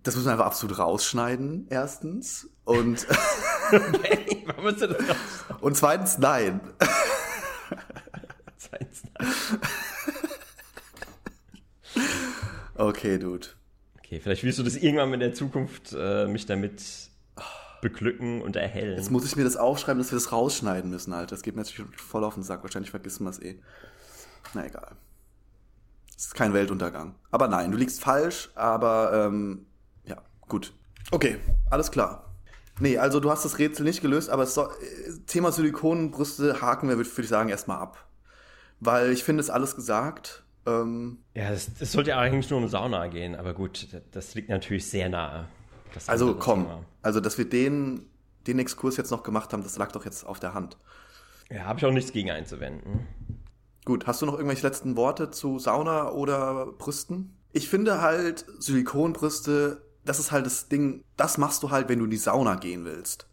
Das müssen wir einfach absolut rausschneiden, erstens. Und, [laughs] Okay, warum hast du das raus? und zweitens, nein. [laughs] Okay, Dude. Okay, vielleicht willst du das irgendwann in der Zukunft äh, mich damit beglücken und erhellen. Jetzt muss ich mir das aufschreiben, dass wir das rausschneiden müssen, Alter. Das geht mir natürlich voll auf den Sack. Wahrscheinlich vergessen wir es eh. Na egal. Es ist kein Weltuntergang. Aber nein, du liegst falsch, aber ähm, ja, gut. Okay, alles klar. Nee, also du hast das Rätsel nicht gelöst, aber so, Thema Silikonbrüste haken wir, würde ich sagen, erstmal ab. Weil ich finde, es alles gesagt. Ähm, ja, es sollte ja eigentlich nur um Sauna gehen, aber gut, das liegt natürlich sehr nahe. Also komm, Thema. also dass wir den, den Exkurs jetzt noch gemacht haben, das lag doch jetzt auf der Hand. Ja, habe ich auch nichts gegen einzuwenden. Gut, hast du noch irgendwelche letzten Worte zu Sauna oder Brüsten? Ich finde halt Silikonbrüste das ist halt das Ding, das machst du halt, wenn du in die Sauna gehen willst.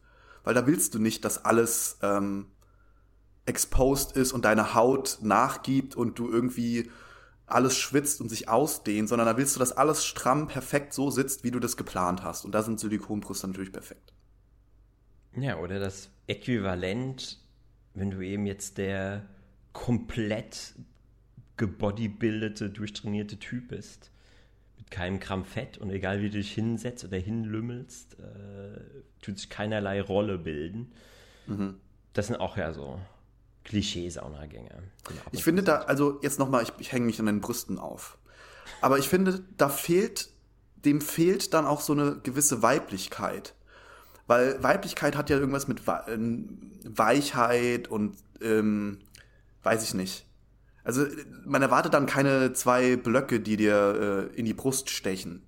Weil da willst du nicht, dass alles ähm, exposed ist und deine Haut nachgibt und du irgendwie alles schwitzt und sich ausdehnt, sondern da willst du, dass alles stramm perfekt so sitzt, wie du das geplant hast. Und da sind Silikonbrüste natürlich perfekt. Ja, oder das Äquivalent, wenn du eben jetzt der komplett gebodybildete, durchtrainierte Typ bist keinem Gramm Fett und egal wie du dich hinsetzt oder hinlümmelst, äh, tut sich keinerlei Rolle bilden. Mhm. Das sind auch ja so Klischee-Saunagänge. Ich finde da, also jetzt nochmal, ich, ich hänge mich an den Brüsten auf. Aber ich finde, da fehlt, dem fehlt dann auch so eine gewisse Weiblichkeit. Weil Weiblichkeit hat ja irgendwas mit Weichheit und ähm, weiß ich nicht. Also man erwartet dann keine zwei Blöcke, die dir äh, in die Brust stechen,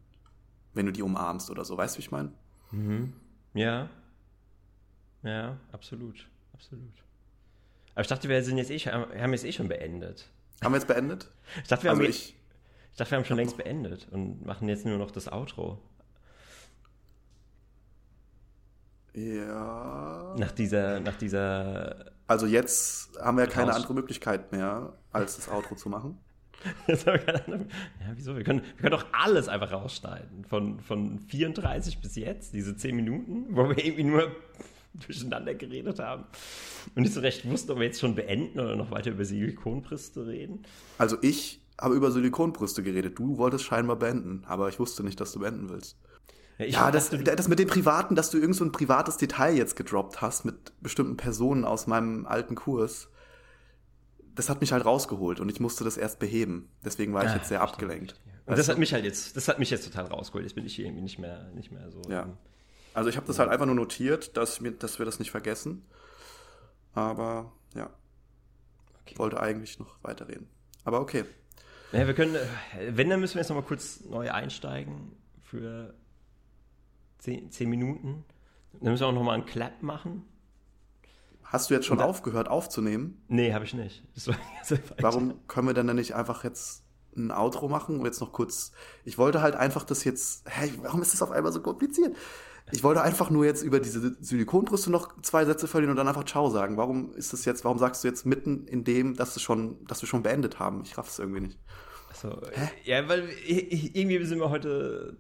wenn du die umarmst oder so. Weißt du, wie ich meine? Mhm. Ja. Ja, absolut. Absolut. Aber ich dachte, wir sind jetzt eh, haben jetzt eh schon beendet. Haben wir jetzt beendet? Ich dachte, wir also haben, ich, ich dachte, wir haben schon längst beendet und machen jetzt nur noch das Outro. Ja. Nach dieser, nach dieser. Also jetzt haben wir keine andere Möglichkeit mehr, als das Outro zu machen. [laughs] ja, wieso? Wir können, wir können doch alles einfach rausschneiden. Von, von 34 bis jetzt, diese 10 Minuten, wo wir irgendwie nur durcheinander geredet haben und nicht so recht wussten, ob wir jetzt schon beenden oder noch weiter über Silikonbrüste reden. Also ich habe über Silikonbrüste geredet. Du wolltest scheinbar beenden, aber ich wusste nicht, dass du beenden willst. Ja, ja das, das mit dem Privaten, dass du irgend so ein privates Detail jetzt gedroppt hast mit bestimmten Personen aus meinem alten Kurs, das hat mich halt rausgeholt und ich musste das erst beheben. Deswegen war ich ah, jetzt sehr abgelenkt. Und das hat mich halt jetzt, das hat mich jetzt total rausgeholt. Jetzt bin ich hier irgendwie nicht mehr, nicht mehr so. Ja. Also ich habe das halt einfach nur notiert, dass, mir, dass wir das nicht vergessen. Aber ja, okay. wollte eigentlich noch weiterreden. Aber okay. Ja, wir können, wenn, dann müssen wir jetzt noch mal kurz neu einsteigen für zehn, zehn Minuten. Dann müssen wir auch noch mal einen Clap machen. Hast du jetzt schon aufgehört aufzunehmen? Nee, habe ich nicht. [laughs] Warum können wir denn nicht einfach jetzt ein Outro machen und jetzt noch kurz. Ich wollte halt einfach das jetzt. Hä, warum ist das auf einmal so kompliziert? Ich wollte einfach nur jetzt über diese Silikonbrüste noch zwei Sätze verlieren und dann einfach Ciao sagen. Warum ist das jetzt, warum sagst du jetzt mitten in dem, dass, du schon, dass wir schon beendet haben? Ich raff es irgendwie nicht. Achso, ja, weil irgendwie sind wir heute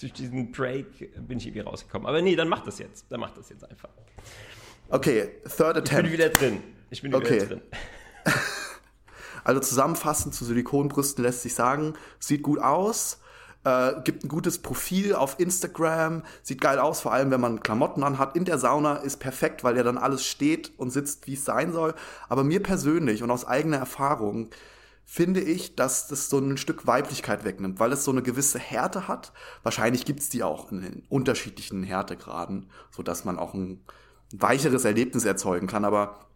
durch diesen Break bin ich irgendwie rausgekommen. Aber nee, dann mach das jetzt. Dann mach das jetzt einfach. Okay, third attempt. Ich bin wieder drin. Ich bin okay. wieder drin. [laughs] also zusammenfassend zu Silikonbrüsten lässt sich sagen, sieht gut aus, äh, gibt ein gutes Profil auf Instagram, sieht geil aus, vor allem wenn man Klamotten anhat. In der Sauna ist perfekt, weil ja dann alles steht und sitzt, wie es sein soll. Aber mir persönlich und aus eigener Erfahrung finde ich, dass das so ein Stück Weiblichkeit wegnimmt, weil es so eine gewisse Härte hat. Wahrscheinlich gibt's die auch in den unterschiedlichen Härtegraden, sodass man auch ein weicheres Erlebnis erzeugen kann. Aber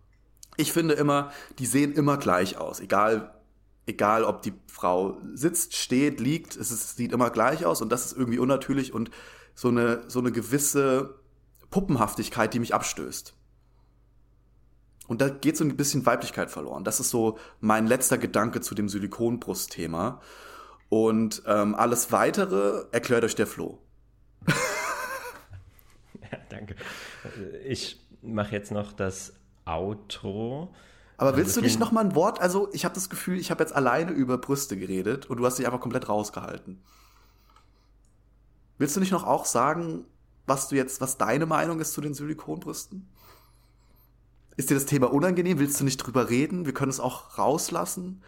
ich finde immer, die sehen immer gleich aus, egal egal ob die Frau sitzt, steht, liegt, es, ist, sieht immer gleich aus und das ist irgendwie unnatürlich und so eine, so eine gewisse Puppenhaftigkeit, die mich abstößt. Und da geht so ein bisschen Weiblichkeit verloren. Das ist so mein letzter Gedanke zu dem Silikonbrust-Thema. Und ähm, alles weitere erklärt euch der Flo. [laughs] ja, danke. Ich mache jetzt noch das Outro. Aber willst du nicht noch mal ein Wort? Also ich habe das Gefühl, ich habe jetzt alleine über Brüste geredet und du hast dich einfach komplett rausgehalten. Willst du nicht noch auch sagen, was du jetzt, was deine Meinung ist zu den Silikonbrüsten? Ist dir das Thema unangenehm? Willst du nicht drüber reden? Wir können es auch rauslassen.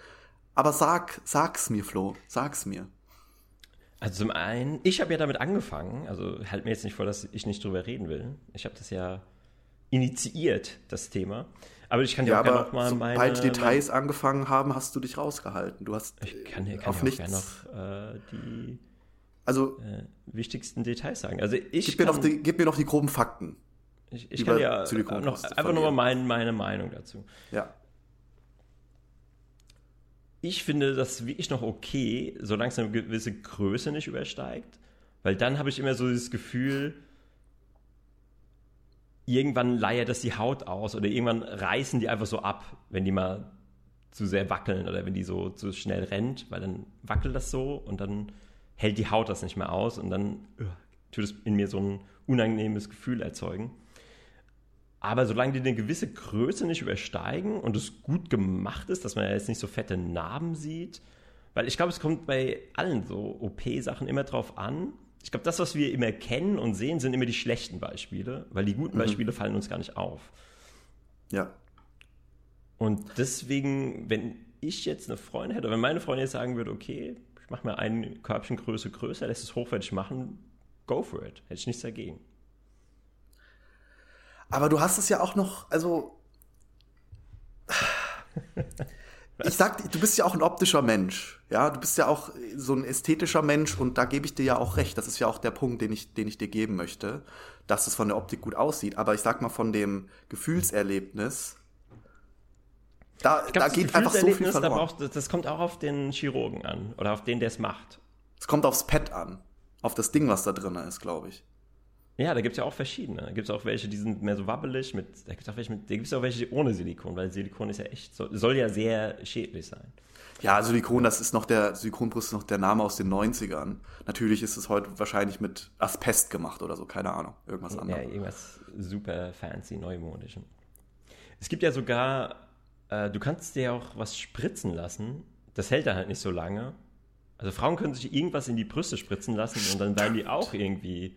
Aber sag, sag's mir, Flo. Sag's mir. Also zum einen, ich habe ja damit angefangen, also halt mir jetzt nicht vor, dass ich nicht drüber reden will. Ich habe das ja initiiert, das Thema. Aber ich kann dir ja, auch gerne noch mal meine... Sobald die Details meine, angefangen haben, hast du dich rausgehalten. Du hast ich kann, kann auf nichts... Noch, äh, die Also äh, wichtigsten Details sagen. Also ich gib mir, kann, noch die, gib mir noch die groben Fakten. ich, ich kann ja noch, einfach nochmal verlieren. mein, meine Meinung dazu. Ja. Ich finde das wirklich noch okay, solange es eine gewisse Größe nicht übersteigt. Weil dann habe ich immer so das Gefühl, irgendwann leiert das die Haut aus oder irgendwann reißen die einfach so ab, wenn die mal zu sehr wackeln oder wenn die so zu schnell rennt, weil dann wackelt das so und dann hält die Haut das nicht mehr aus und dann äh, tut es in mir so ein unangenehmes Gefühl erzeugen. Aber solange die eine gewisse Größe nicht übersteigen und es gut gemacht ist, dass man ja jetzt nicht so fette Narben sieht, weil ich glaube, es kommt bei allen so OP-Sachen immer drauf an. Ich glaube, das, was wir immer kennen und sehen, sind immer die schlechten Beispiele, weil die guten Beispiele fallen uns gar nicht auf. Ja. Und deswegen, wenn ich jetzt eine Freundin hätte, wenn meine Freundin jetzt sagen würde, okay, ich mache mir ein Körbchen Größe größer, lässt es hochwertig machen, go for it. Hätte ich nichts dagegen. Aber du hast es ja auch noch, also. [laughs] Ich sag, du bist ja auch ein optischer Mensch. Ja, du bist ja auch so ein ästhetischer Mensch und da gebe ich dir ja auch recht. Das ist ja auch der Punkt, den ich, den ich dir geben möchte, dass es von der Optik gut aussieht. Aber ich sag mal, von dem Gefühlserlebnis, da, glaub, da geht einfach so viel Gefühlserlebnis, da verloren. braucht, das- das kommt auch auf den Chirurgen an oder auf den, der es macht. Es kommt aufs Pad an. Auf das Ding, was da drin ist, glaube ich. Ja, da gibt es ja auch verschiedene. Da gibt es auch welche, die sind mehr so wabbelig, mit, da gibt es auch welche mit, da gibt's auch welche ohne Silikon, weil Silikon ist ja echt, soll, soll ja sehr schädlich sein. Ja, Silikon, das ist noch der, Silikonbrust ist noch der Name aus den 90ern. Natürlich ist es heute wahrscheinlich mit Asbest gemacht oder so, keine Ahnung. Irgendwas Ja, anderes. irgendwas super fancy, neumodischen. Es gibt ja sogar, äh, du kannst dir auch was spritzen lassen. Das hält dann halt nicht so lange. Also Frauen können sich irgendwas in die Brüste spritzen lassen und dann werden die auch irgendwie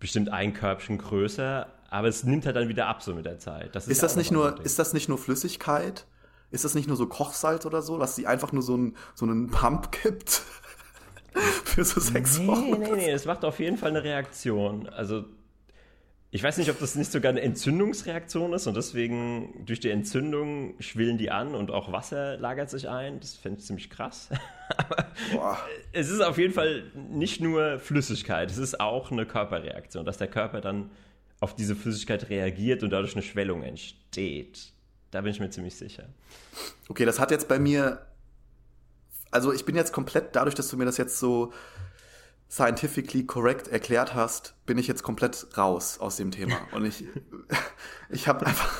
bestimmt ein Körbchen größer, aber es nimmt halt dann wieder ab so mit der Zeit. Das ist, Ist das nicht nur, Ding. ist das nicht nur Flüssigkeit? Ist das nicht nur so Kochsalz oder so, dass sie einfach nur so einen, so einen Pump gibt? [laughs] Für so sechs Nee, Wochen? nee, nee, es macht auf jeden Fall eine Reaktion. Also, ich weiß nicht, ob das nicht sogar eine Entzündungsreaktion ist und deswegen durch die Entzündung schwillen die an und auch Wasser lagert sich ein. Das fände ich ziemlich krass. [laughs] Aber Boah. es ist auf jeden Fall nicht nur Flüssigkeit, es ist auch eine Körperreaktion, dass der Körper dann auf diese Flüssigkeit reagiert und dadurch eine Schwellung entsteht. Da bin ich mir ziemlich sicher. Okay, das hat jetzt bei mir. Also ich bin jetzt komplett, dadurch, dass du mir das jetzt so scientifically correct erklärt hast, bin ich jetzt komplett raus aus dem Thema. [laughs] Und ich, ich habe einfach,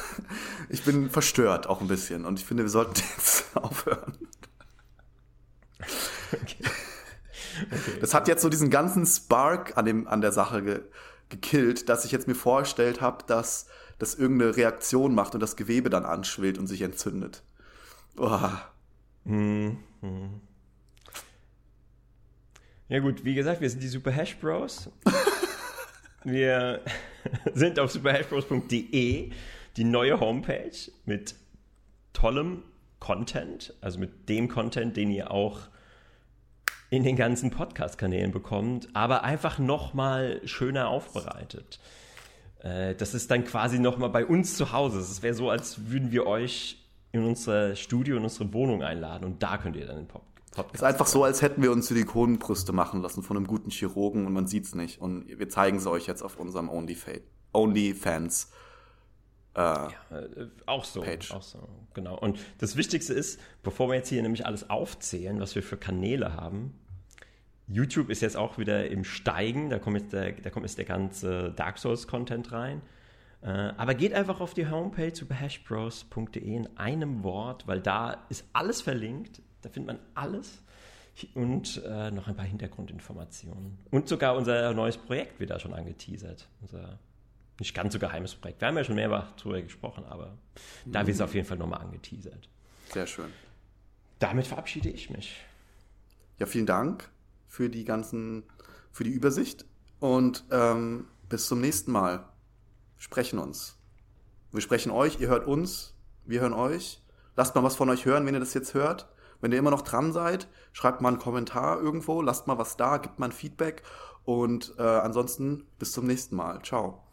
ich bin verstört auch ein bisschen. Und ich finde, wir sollten [laughs] jetzt aufhören. Das hat jetzt so diesen ganzen Spark an, dem, an der Sache ge, gekillt, dass ich jetzt mir vorgestellt habe, dass das irgendeine Reaktion macht und das Gewebe dann anschwillt und sich entzündet. Uah. Ja gut, wie gesagt, wir sind die Super Hash Bros. [laughs] wir [laughs] sind auf superhashbros.de, die neue Homepage mit tollem Content, also mit dem Content, den ihr auch in den ganzen Podcast-Kanälen bekommt, aber einfach nochmal schöner aufbereitet. Äh, Das ist dann quasi nochmal bei uns zu Hause. Es wäre so, als würden wir euch in unser Studio, in unsere Wohnung einladen und da könnt ihr dann den Pop Podcast ist einfach so, als hätten wir uns Silikonbrüste machen lassen von einem guten Chirurgen und man sieht's nicht. Und wir zeigen sie euch jetzt auf unserem OnlyFans. OnlyFans. Äh, Äh, auch so, Page. auch so, genau. Und das Wichtigste ist, bevor wir jetzt hier nämlich alles aufzählen, was wir für Kanäle haben, YouTube ist jetzt auch wieder im Steigen, da kommt jetzt der, da kommt jetzt der ganze Dark Souls Content rein. Äh, aber geht einfach auf die Homepage superhashbros.de in einem Wort, weil da ist alles verlinkt, da findet man alles und äh, noch ein paar Hintergrundinformationen. Und sogar unser neues Projekt wird da schon angeteasert. Unser nicht ganz so geheimes Projekt. Wir haben ja schon mehrfach drüber gesprochen, aber da wird es auf jeden Fall nochmal angeteasert. sehr schön. Damit verabschiede ich mich. Ja, vielen Dank für die ganzen, für die Übersicht und ähm, bis zum nächsten Mal. Wir sprechen uns. Wir sprechen euch, ihr hört uns, wir hören euch. Lasst mal was von euch hören, wenn ihr das jetzt hört. Wenn ihr immer noch dran seid, schreibt mal einen Kommentar irgendwo, lasst mal was da, gebt mal ein Feedback und äh, ansonsten bis zum nächsten Mal. Ciao.